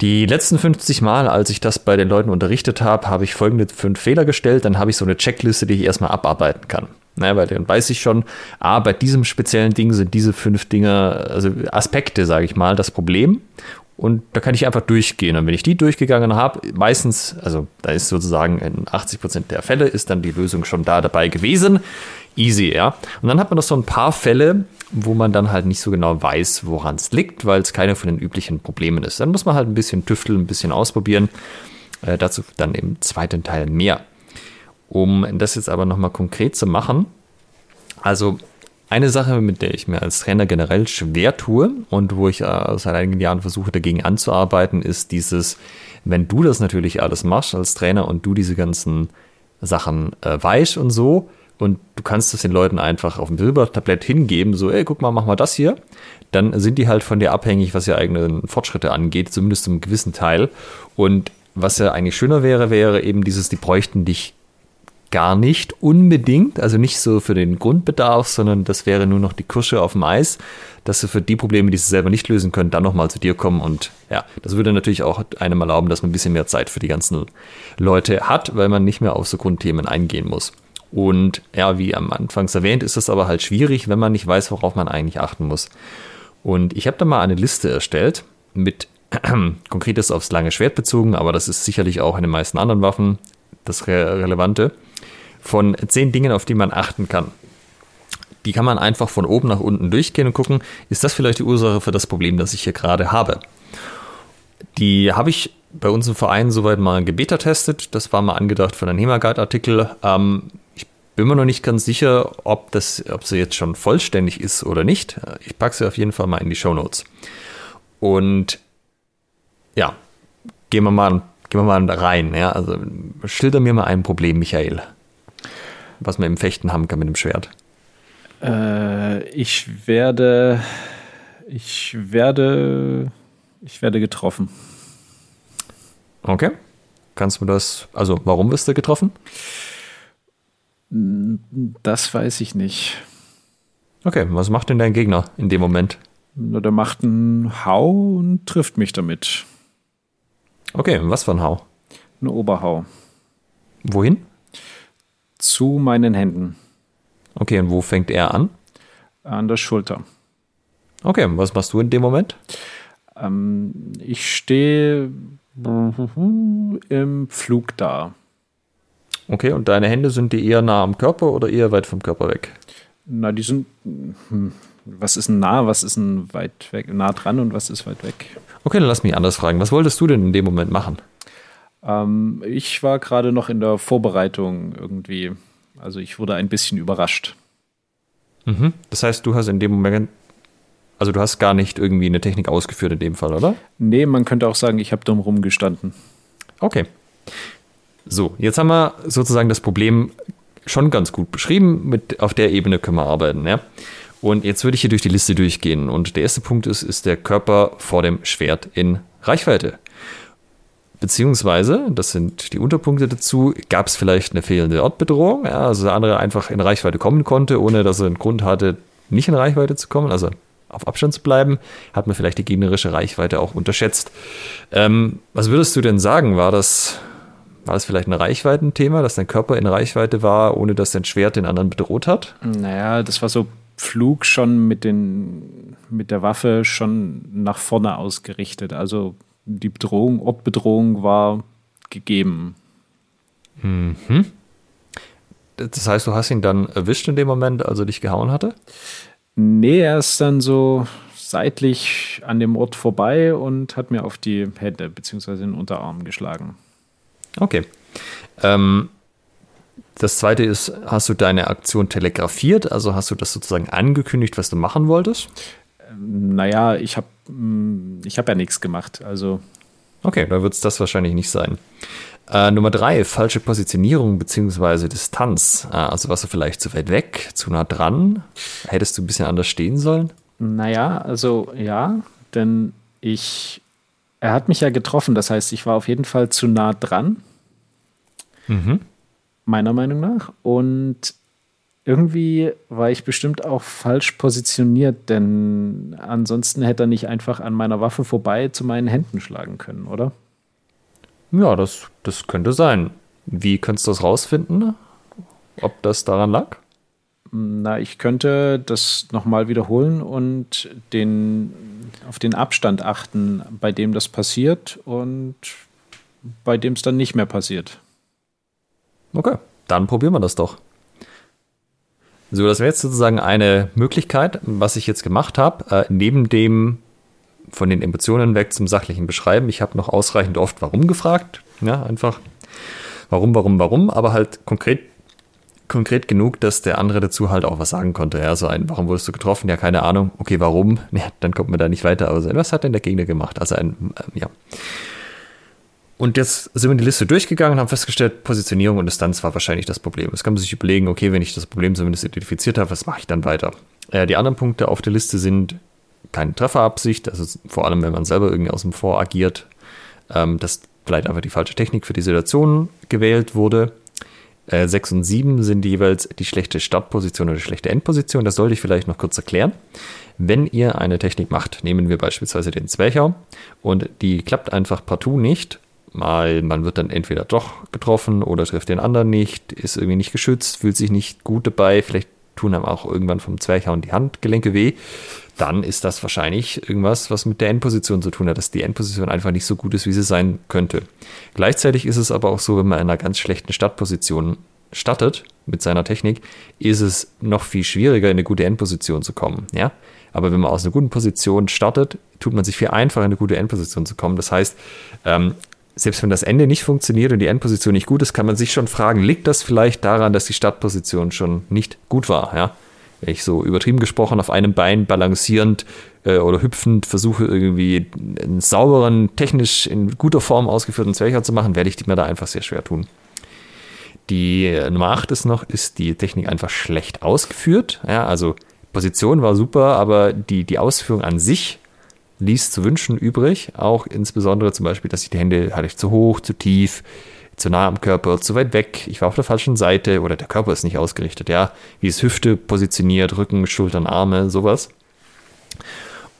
die letzten 50 Mal, als ich das bei den Leuten unterrichtet habe, habe ich folgende fünf Fehler gestellt. Dann habe ich so eine Checkliste, die ich erstmal abarbeiten kann. Naja, weil dann weiß ich schon, ah, bei diesem speziellen Ding sind diese fünf Dinge, also Aspekte, sage ich mal, das Problem. Und da kann ich einfach durchgehen. Und wenn ich die durchgegangen habe, meistens, also da ist sozusagen in 80 Prozent der Fälle, ist dann die Lösung schon da dabei gewesen. Easy, ja. Und dann hat man noch so ein paar Fälle, wo man dann halt nicht so genau weiß, woran es liegt, weil es keine von den üblichen Problemen ist. Dann muss man halt ein bisschen tüfteln, ein bisschen ausprobieren. Äh, dazu dann im zweiten Teil mehr. Um das jetzt aber nochmal konkret zu machen, also eine Sache, mit der ich mir als Trainer generell schwer tue und wo ich äh, seit einigen Jahren versuche dagegen anzuarbeiten, ist dieses, wenn du das natürlich alles machst als Trainer und du diese ganzen Sachen äh, weißt und so und du kannst das den Leuten einfach auf dem Silbertablett hingeben, so, ey, guck mal, mach mal das hier, dann sind die halt von dir abhängig, was ihre eigenen Fortschritte angeht, zumindest zum gewissen Teil. Und was ja eigentlich schöner wäre, wäre eben dieses, die bräuchten dich gar nicht unbedingt, also nicht so für den Grundbedarf, sondern das wäre nur noch die Kirsche auf dem Eis, dass sie für die Probleme, die sie selber nicht lösen können, dann nochmal zu dir kommen. Und ja, das würde natürlich auch einem erlauben, dass man ein bisschen mehr Zeit für die ganzen Leute hat, weil man nicht mehr auf so Grundthemen eingehen muss. Und ja, wie am Anfang erwähnt, ist das aber halt schwierig, wenn man nicht weiß, worauf man eigentlich achten muss. Und ich habe da mal eine Liste erstellt mit [CLEARS THROAT] konkretes aufs lange Schwert bezogen, aber das ist sicherlich auch in den meisten anderen Waffen das Re Relevante von zehn Dingen, auf die man achten kann. Die kann man einfach von oben nach unten durchgehen und gucken, ist das vielleicht die Ursache für das Problem, das ich hier gerade habe. Die habe ich bei uns im Verein soweit mal gebeta-testet. Das war mal angedacht für einen HEMA-Guide-Artikel. Ähm, bin mir noch nicht ganz sicher, ob, das, ob sie jetzt schon vollständig ist oder nicht. Ich packe sie auf jeden Fall mal in die Show Notes. Und ja, gehen wir mal, gehen wir mal rein. Ja? Also schilder mir mal ein Problem, Michael was man im Fechten haben kann mit dem Schwert? Äh, ich werde, ich werde, ich werde getroffen. Okay. Kannst du das, also warum wirst du getroffen? Das weiß ich nicht. Okay, was macht denn dein Gegner in dem Moment? Na, der macht einen Hau und trifft mich damit. Okay, was für ein Hau? Ein Oberhau. Wohin? zu meinen Händen. Okay, und wo fängt er an? An der Schulter. Okay, was machst du in dem Moment? Ähm, ich stehe im Flug da. Okay, und deine Hände sind die eher nah am Körper oder eher weit vom Körper weg? Na, die sind. Hm, was ist nah, was ist ein weit weg, nah dran und was ist weit weg? Okay, dann lass mich anders fragen. Was wolltest du denn in dem Moment machen? Ähm, ich war gerade noch in der Vorbereitung irgendwie. Also ich wurde ein bisschen überrascht. Mhm. Das heißt, du hast in dem Moment, also du hast gar nicht irgendwie eine Technik ausgeführt in dem Fall, oder? Nee, man könnte auch sagen, ich habe dumm rumgestanden. Okay. So, jetzt haben wir sozusagen das Problem schon ganz gut beschrieben. Mit, auf der Ebene können wir arbeiten, ja. Und jetzt würde ich hier durch die Liste durchgehen. Und der erste Punkt ist, ist der Körper vor dem Schwert in Reichweite. Beziehungsweise, das sind die Unterpunkte dazu, gab es vielleicht eine fehlende Ortbedrohung, ja, also der andere einfach in Reichweite kommen konnte, ohne dass er einen Grund hatte, nicht in Reichweite zu kommen, also auf Abstand zu bleiben, hat man vielleicht die gegnerische Reichweite auch unterschätzt. Ähm, was würdest du denn sagen? War das, war das vielleicht ein Reichweitenthema, dass dein Körper in Reichweite war, ohne dass dein Schwert den anderen bedroht hat? Naja, das war so Flug schon mit, den, mit der Waffe schon nach vorne ausgerichtet. Also die Bedrohung, Ortbedrohung war gegeben. Mhm. Das heißt, du hast ihn dann erwischt in dem Moment, als er dich gehauen hatte? Nee, er ist dann so seitlich an dem Ort vorbei und hat mir auf die Hände bzw. den Unterarm geschlagen. Okay. Ähm, das zweite ist, hast du deine Aktion telegrafiert? Also hast du das sozusagen angekündigt, was du machen wolltest? Ähm, naja, ich habe mm, ich hab ja nichts gemacht. Also. Okay, dann wird es das wahrscheinlich nicht sein. Äh, Nummer drei, falsche Positionierung bzw. Distanz. Äh, also warst du vielleicht zu weit weg, zu nah dran? Hättest du ein bisschen anders stehen sollen? Naja, also ja, denn ich, er hat mich ja getroffen, das heißt, ich war auf jeden Fall zu nah dran. Mhm. Meiner Meinung nach. Und irgendwie war ich bestimmt auch falsch positioniert, denn ansonsten hätte er nicht einfach an meiner Waffe vorbei zu meinen Händen schlagen können, oder? Ja, das, das könnte sein. Wie könntest du das rausfinden? Ob das daran lag? Na, ich könnte das nochmal wiederholen und den, auf den Abstand achten, bei dem das passiert und bei dem es dann nicht mehr passiert. Okay, dann probieren wir das doch. So, das wäre jetzt sozusagen eine Möglichkeit, was ich jetzt gemacht habe, äh, neben dem von den Emotionen weg zum sachlichen Beschreiben. Ich habe noch ausreichend oft warum gefragt. Ja, einfach warum, warum, warum, aber halt konkret, konkret genug, dass der andere dazu halt auch was sagen konnte. Ja, so ein, warum wurdest du getroffen? Ja, keine Ahnung. Okay, warum? [LAUGHS] Ja, dann kommt man da nicht weiter. Aber was hat denn der Gegner gemacht? Also ein, äh, ja. Und jetzt sind wir die Liste durchgegangen und haben festgestellt, Positionierung und Distanz war wahrscheinlich das Problem. Jetzt kann man sich überlegen, okay, wenn ich das Problem zumindest identifiziert habe, was mache ich dann weiter? Äh, die anderen Punkte auf der Liste sind keine Trefferabsicht, also vor allem, wenn man selber irgendwie aus dem Vor agiert, ähm, dass vielleicht einfach die falsche Technik für die Situation gewählt wurde. Äh, 6 und 7 sind jeweils die schlechte Startposition oder die schlechte Endposition. Das sollte ich vielleicht noch kurz erklären. Wenn ihr eine Technik macht, nehmen wir beispielsweise den Zwercher und die klappt einfach partout nicht, mal man wird dann entweder doch getroffen oder trifft den anderen nicht, ist irgendwie nicht geschützt, fühlt sich nicht gut dabei, vielleicht tun einem auch irgendwann vom Zwerchhauen die Handgelenke weh, dann ist das wahrscheinlich irgendwas, was mit der Endposition zu tun hat, dass die Endposition einfach nicht so gut ist, wie sie sein könnte. Gleichzeitig ist es aber auch so, wenn man in einer ganz schlechten Startposition startet mit seiner Technik, ist es noch viel schwieriger, in eine gute Endposition zu kommen. Ja? Aber wenn man aus einer guten Position startet, tut man sich viel einfacher, in eine gute Endposition zu kommen. Das heißt, ähm, selbst wenn das Ende nicht funktioniert und die Endposition nicht gut ist, kann man sich schon fragen, liegt das vielleicht daran, dass die Startposition schon nicht gut war? Ja? Wenn ich so übertrieben gesprochen auf einem Bein balancierend äh, oder hüpfend versuche, irgendwie einen sauberen, technisch in guter Form ausgeführten Zwercher zu machen, werde ich mir da einfach sehr schwer tun. Die äh, Nummer 8 ist noch, ist die Technik einfach schlecht ausgeführt. Ja, also Position war super, aber die, die Ausführung an sich ließ zu wünschen übrig. Auch insbesondere zum Beispiel, dass ich die Hände hatte ich zu hoch, zu tief, zu nah am Körper, zu weit weg. Ich war auf der falschen Seite oder der Körper ist nicht ausgerichtet. Ja, wie ist Hüfte positioniert, Rücken, Schultern, Arme, sowas.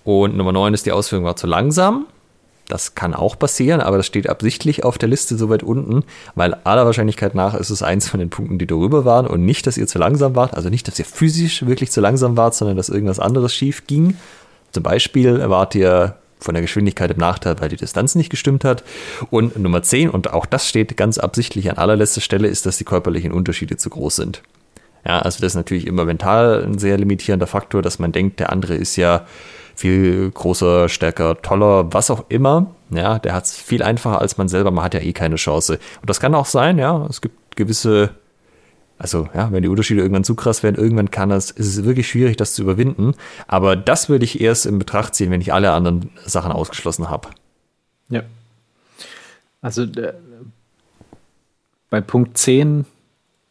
Und Nummer 9 ist, die Ausführung war zu langsam. Das kann auch passieren, aber das steht absichtlich auf der Liste so weit unten, weil aller Wahrscheinlichkeit nach ist es eins von den Punkten, die darüber waren und nicht, dass ihr zu langsam wart. Also nicht, dass ihr physisch wirklich zu langsam wart, sondern dass irgendwas anderes schief ging. Zum Beispiel wart ihr von der Geschwindigkeit im Nachteil, weil die Distanz nicht gestimmt hat. Und Nummer 10, und auch das steht ganz absichtlich an allerletzter Stelle, ist, dass die körperlichen Unterschiede zu groß sind. Ja, also das ist natürlich immer mental ein sehr limitierender Faktor, dass man denkt, der andere ist ja viel größer, stärker, toller, was auch immer. Ja, der hat es viel einfacher als man selber. Man hat ja eh keine Chance. Und das kann auch sein, ja. Es gibt gewisse also ja, wenn die Unterschiede irgendwann zu krass werden, irgendwann kann das, ist es wirklich schwierig, das zu überwinden. Aber das würde ich erst in Betracht ziehen, wenn ich alle anderen Sachen ausgeschlossen habe. Ja. Also äh, bei Punkt 10,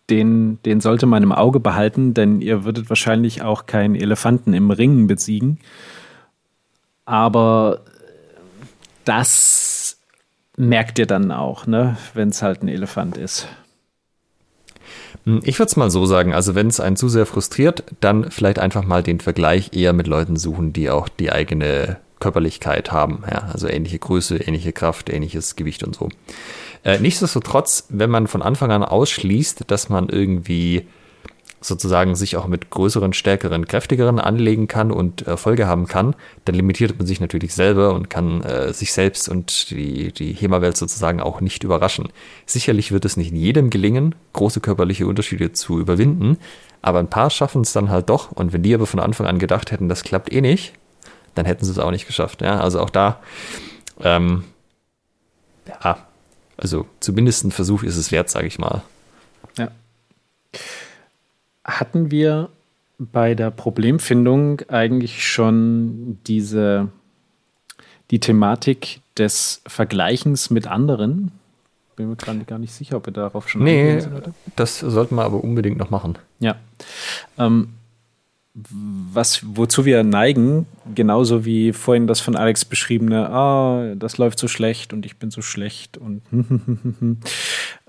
den, den sollte man im Auge behalten, denn ihr würdet wahrscheinlich auch keinen Elefanten im Ringen besiegen. Aber das merkt ihr dann auch, ne, wenn es halt ein Elefant ist. Hm, ich würde es mal so sagen, also wenn es einen zu sehr frustriert, dann vielleicht einfach mal den Vergleich eher mit Leuten suchen, die auch die eigene Körperlichkeit haben. Ja, also ähnliche Größe, ähnliche Kraft, ähnliches Gewicht und so. Äh, nichtsdestotrotz, wenn man von Anfang an ausschließt, dass man irgendwie sozusagen sich auch mit größeren, stärkeren, kräftigeren anlegen kann und Erfolge haben kann, dann limitiert man sich natürlich selber und kann äh, sich selbst und die, die HEMA-Welt sozusagen auch nicht überraschen. Sicherlich wird es nicht jedem gelingen, große körperliche Unterschiede zu überwinden, aber ein paar schaffen es dann halt doch und wenn die aber von Anfang an gedacht hätten, das klappt eh nicht, dann hätten sie es auch nicht geschafft. Ja, also auch da, ähm, ja, also zumindest ein Versuch ist es wert, sage ich mal. Ja hatten wir bei der Problemfindung eigentlich schon diese die Thematik des Vergleichens mit anderen bin mir gerade gar nicht sicher, ob wir darauf schon Nee, das sollten wir aber unbedingt noch machen. Ja. Ähm, was, wozu wir neigen, genauso wie vorhin das von Alex beschriebene, ah, das läuft so schlecht und ich bin so schlecht und [LAUGHS]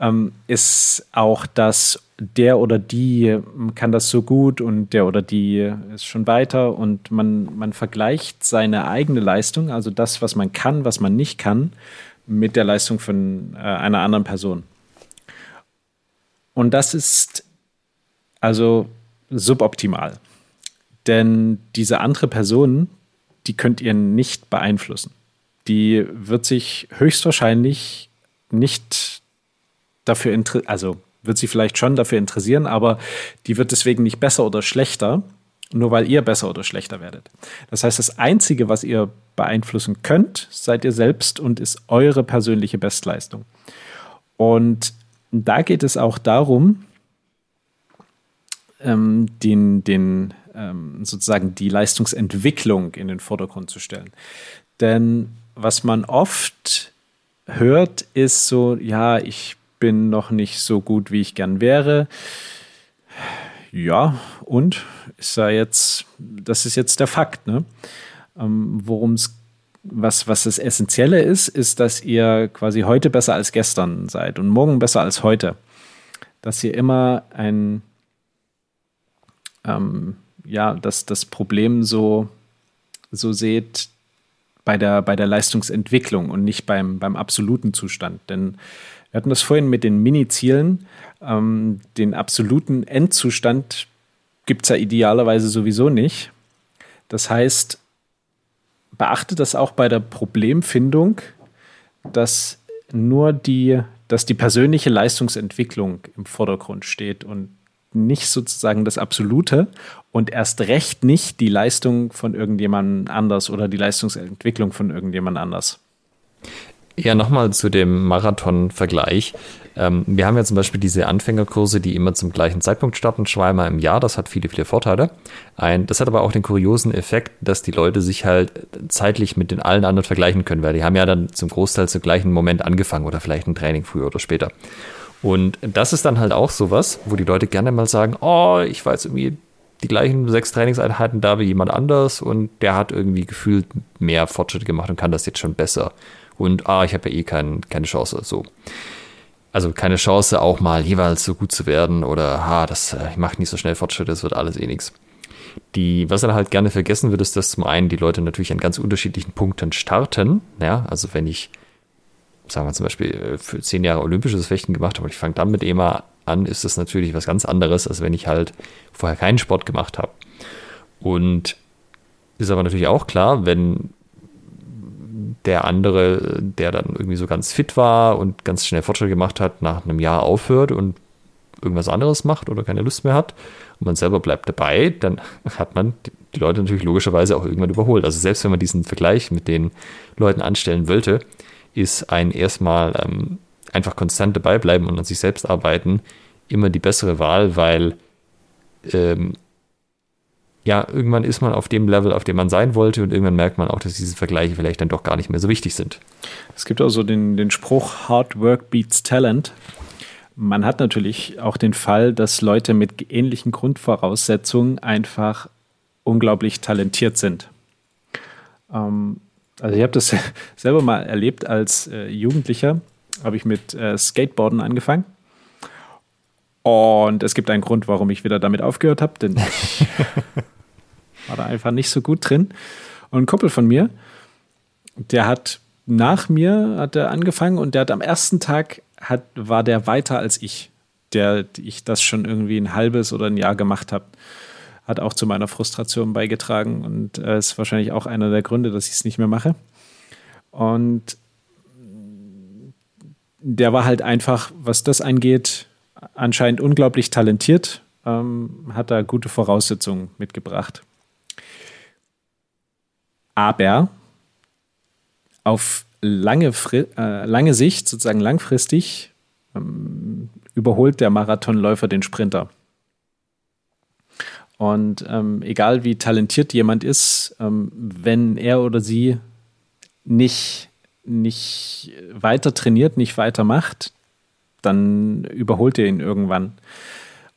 ähm, ist auch, dass der oder die kann das so gut und der oder die ist schon weiter und man, man vergleicht seine eigene Leistung, also das, was man kann, was man nicht kann, mit der Leistung von äh, einer anderen Person. Und das ist also suboptimal. Denn diese andere Person, die könnt ihr nicht beeinflussen. Die wird sich höchstwahrscheinlich nicht dafür also wird sie vielleicht schon dafür interessieren, aber die wird deswegen nicht besser oder schlechter, nur weil ihr besser oder schlechter werdet. Das heißt, das Einzige, was ihr beeinflussen könnt, seid ihr selbst und ist eure persönliche Bestleistung. Und da geht es auch darum, ähm, den, den ähm, sozusagen die Leistungsentwicklung in den Vordergrund zu stellen. Denn was man oft hört, ist so, ja, ich bin noch nicht so gut, wie ich gern wäre. Ja, und ist da jetzt, das ist jetzt der Fakt, ne? Ähm, Worum es was, was das Essentielle ist, ist, dass ihr quasi heute besser als gestern seid und morgen besser als heute. Dass ihr immer ein, ähm, ja, dass das Problem so, so seht bei der, bei der Leistungsentwicklung und nicht beim, beim absoluten Zustand. Denn wir hatten das vorhin mit den Mini-Zielen. Ähm, den absoluten Endzustand gibt es ja idealerweise sowieso nicht. Das heißt, beachtet das auch bei der Problemfindung, dass nur die, dass die persönliche Leistungsentwicklung im Vordergrund steht und nicht sozusagen das Absolute und erst recht nicht die Leistung von irgendjemand anders oder die Leistungsentwicklung von irgendjemand anders. Ja, nochmal zu dem Marathon-Vergleich. Ähm, wir haben ja zum Beispiel diese Anfängerkurse, die immer zum gleichen Zeitpunkt starten, zweimal im Jahr. Das hat viele, viele Vorteile. Ein, das hat aber auch den kuriosen Effekt, dass die Leute sich halt zeitlich mit den allen anderen vergleichen können, weil die haben ja dann zum Großteil zum gleichen Moment angefangen oder vielleicht ein Training früher oder später. Und das ist dann halt auch sowas, wo die Leute gerne mal sagen, oh, ich jetzt irgendwie die gleichen sechs Trainingseinheiten da wie jemand anders und der hat irgendwie gefühlt mehr Fortschritte gemacht und kann das jetzt schon besser. Und ah, ich habe ja eh kein, keine Chance. So. Also keine Chance, auch mal jeweils so gut zu werden oder ha, das äh, ich mache nicht so schnell Fortschritte, das wird alles eh nichts. Die, was dann halt gerne vergessen wird, ist, dass zum einen die Leute natürlich an ganz unterschiedlichen Punkten starten. Ja, also wenn ich sagen wir zum Beispiel, äh, für zehn Jahre olympisches Fechten gemacht habe und ich fange dann mit EMA an, ist das natürlich was ganz anderes, als wenn ich halt vorher keinen Sport gemacht habe. Und ist aber natürlich auch klar, wenn der andere, der dann irgendwie so ganz fit war und ganz schnell Fortschritte gemacht hat, nach einem Jahr aufhört und irgendwas anderes macht oder keine Lust mehr hat und man selber bleibt dabei, dann [LAUGHS] hat man die Leute natürlich logischerweise auch irgendwann überholt. Also selbst wenn man diesen Vergleich mit den Leuten anstellen wollte, ist ein erstmal ähm, einfach konstant dabei bleiben und an sich selbst arbeiten immer die bessere Wahl, weil ähm, ja, irgendwann ist man auf dem Level, auf dem man sein wollte und irgendwann merkt man auch, dass diese Vergleiche vielleicht dann doch gar nicht mehr so wichtig sind. Es gibt also den, den Spruch, Hard Work beats Talent. Man hat natürlich auch den Fall, dass Leute mit ähnlichen Grundvoraussetzungen einfach unglaublich talentiert sind. Ähm, also ich habe das [LAUGHS] selber mal erlebt als äh, Jugendlicher, habe ich mit äh, Skateboarden angefangen. Und es gibt einen Grund, warum ich wieder damit aufgehört habe, denn ich [LAUGHS] war da einfach nicht so gut drin. Und ein Kumpel von mir, der hat nach mir hat er angefangen und der hat am ersten Tag hat, war der weiter als ich, der ich das schon irgendwie ein halbes oder ein Jahr gemacht habe hat auch zu meiner Frustration beigetragen und äh, ist wahrscheinlich auch einer der Gründe, dass ich es nicht mehr mache. Und der war halt einfach, was das angeht, anscheinend unglaublich talentiert, ähm, hat da gute Voraussetzungen mitgebracht. Aber auf lange, äh, lange Sicht, sozusagen langfristig, ähm, überholt der Marathonläufer den Sprinter. Und ähm, egal wie talentiert jemand ist, ähm, wenn er oder sie nicht, nicht weiter trainiert, nicht weiter macht, dann überholt ihr ihn irgendwann.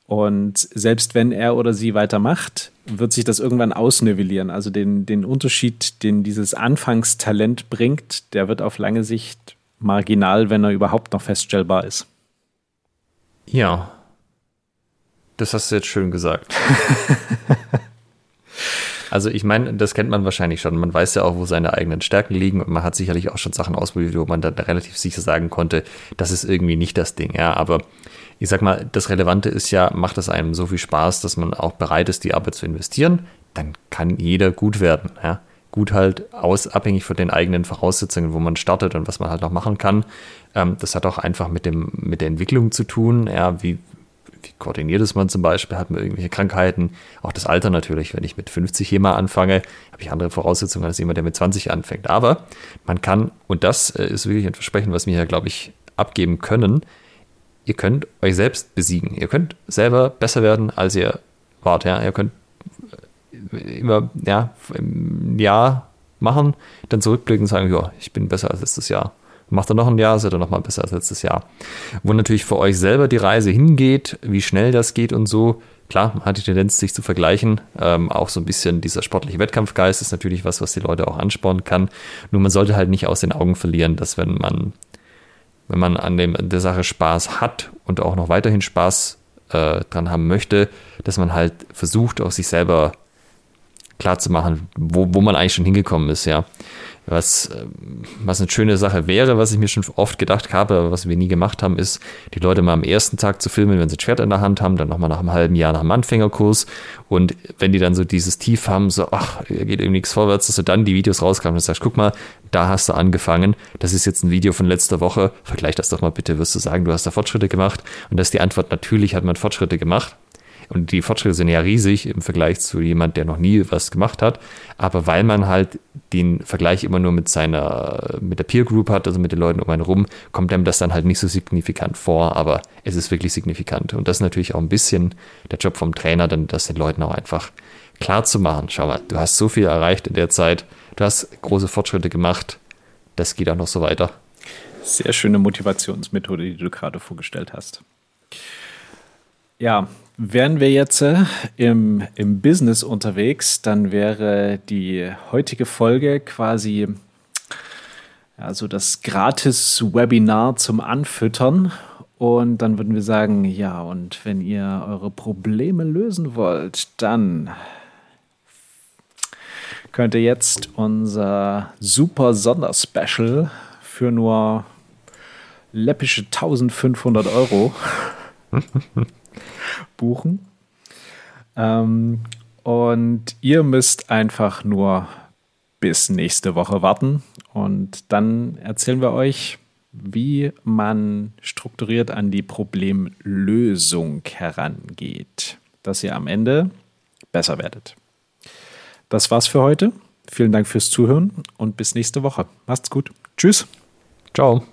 Und selbst wenn er oder sie weitermacht, wird sich das irgendwann ausnivellieren. Also den, den Unterschied, den dieses Anfangstalent bringt, der wird auf lange Sicht marginal, wenn er überhaupt noch feststellbar ist. Ja. Das hast du jetzt schön gesagt. [LAUGHS] Also ich meine, das kennt man wahrscheinlich schon. Man weiß ja auch, wo seine eigenen Stärken liegen und man hat sicherlich auch schon Sachen ausprobiert, wo man dann relativ sicher sagen konnte, das ist irgendwie nicht das Ding. Ja, aber ich sag mal, das Relevante ist ja, macht es einem so viel Spaß, dass man auch bereit ist, die Arbeit zu investieren, dann kann jeder gut werden. Ja. Gut halt aus, abhängig von den eigenen Voraussetzungen, wo man startet und was man halt noch machen kann. Ähm, das hat auch einfach mit dem, mit der Entwicklung zu tun. Ja, wie, wie koordiniert ist man zum Beispiel? Hat man irgendwelche Krankheiten? Auch das Alter natürlich. Wenn ich mit 50 hier mal anfange, habe ich andere Voraussetzungen als jemand, der mit 20 anfängt. Aber man kann, und das äh, ist wirklich ein Versprechen, was wir hier, glaube ich, abgeben können, ihr könnt euch selbst besiegen. Ihr könnt selber besser werden, als ihr wart. Ja? Ihr könnt äh, immer ja, im Jahr machen, dann zurückblicken und sagen, ja, ich bin besser als letztes Jahr. Macht er noch ein Jahr, seid ihr noch mal besser als letztes Jahr. Wo natürlich für euch selber die Reise hingeht, wie schnell das geht und so. Klar, man hat die Tendenz, sich zu vergleichen. Ähm, auch so ein bisschen dieser sportliche Wettkampfgeist ist natürlich was, was die Leute auch anspornen kann. Nur man sollte halt nicht aus den Augen verlieren, dass wenn man wenn man an dem, der Sache Spaß hat und auch noch weiterhin Spaß äh, dran haben möchte, dass man halt versucht, auch sich selber klar zu machen, wo, wo man eigentlich schon hingekommen ist, ja. Was, ähm, was eine schöne Sache wäre, was ich mir schon oft gedacht habe, aber was wir nie gemacht haben, ist, die Leute mal am ersten Tag zu filmen, wenn sie ein Schwert in der Hand haben, dann nochmal nach einem halben Jahr nach dem Anfängerkurs. Und wenn die dann so dieses Tief haben, so, ach, geht irgendwie nichts vorwärts, dass du dann die Videos rauskamen und sagst, guck mal, da hast du angefangen, das ist jetzt ein Video von letzter Woche, vergleich das doch mal bitte, wirst du sagen, du hast da Fortschritte gemacht? Und das ist die Antwort, natürlich hat man Fortschritte gemacht, und die Fortschritte sind ja riesig im Vergleich zu jemand, der noch nie was gemacht hat. Aber weil man halt den Vergleich immer nur mit seiner, mit der Peer Group hat, also mit den Leuten um einen rum, kommt einem das dann halt nicht so signifikant vor. Aber es ist wirklich signifikant. Und das ist natürlich auch ein bisschen der Job vom Trainer, dann das den Leuten auch einfach klar zu machen. Schau mal, du hast so viel erreicht in der Zeit. Du hast große Fortschritte gemacht. Das geht auch noch so weiter. Sehr schöne Motivationsmethode, die du gerade vorgestellt hast. Ja, Wären wir jetzt äh, im, im Business unterwegs, dann wäre die heutige Folge quasi also das Gratis-Webinar zum Anfüttern. Und dann würden wir sagen, ja, und wenn ihr eure Probleme lösen wollt, dann könnt ihr jetzt unser super Sonderspecial für nur läppische 1500 Euro [LAUGHS] buchen. Ähm, und ihr müsst einfach nur bis nächste Woche warten. Und dann erzählen wir euch, wie man strukturiert an die Problemlösung herangeht, dass ihr am Ende besser werdet. Das war's für heute. Vielen Dank fürs Zuhören und bis nächste Woche. Macht's gut. Tschüss. Ciao.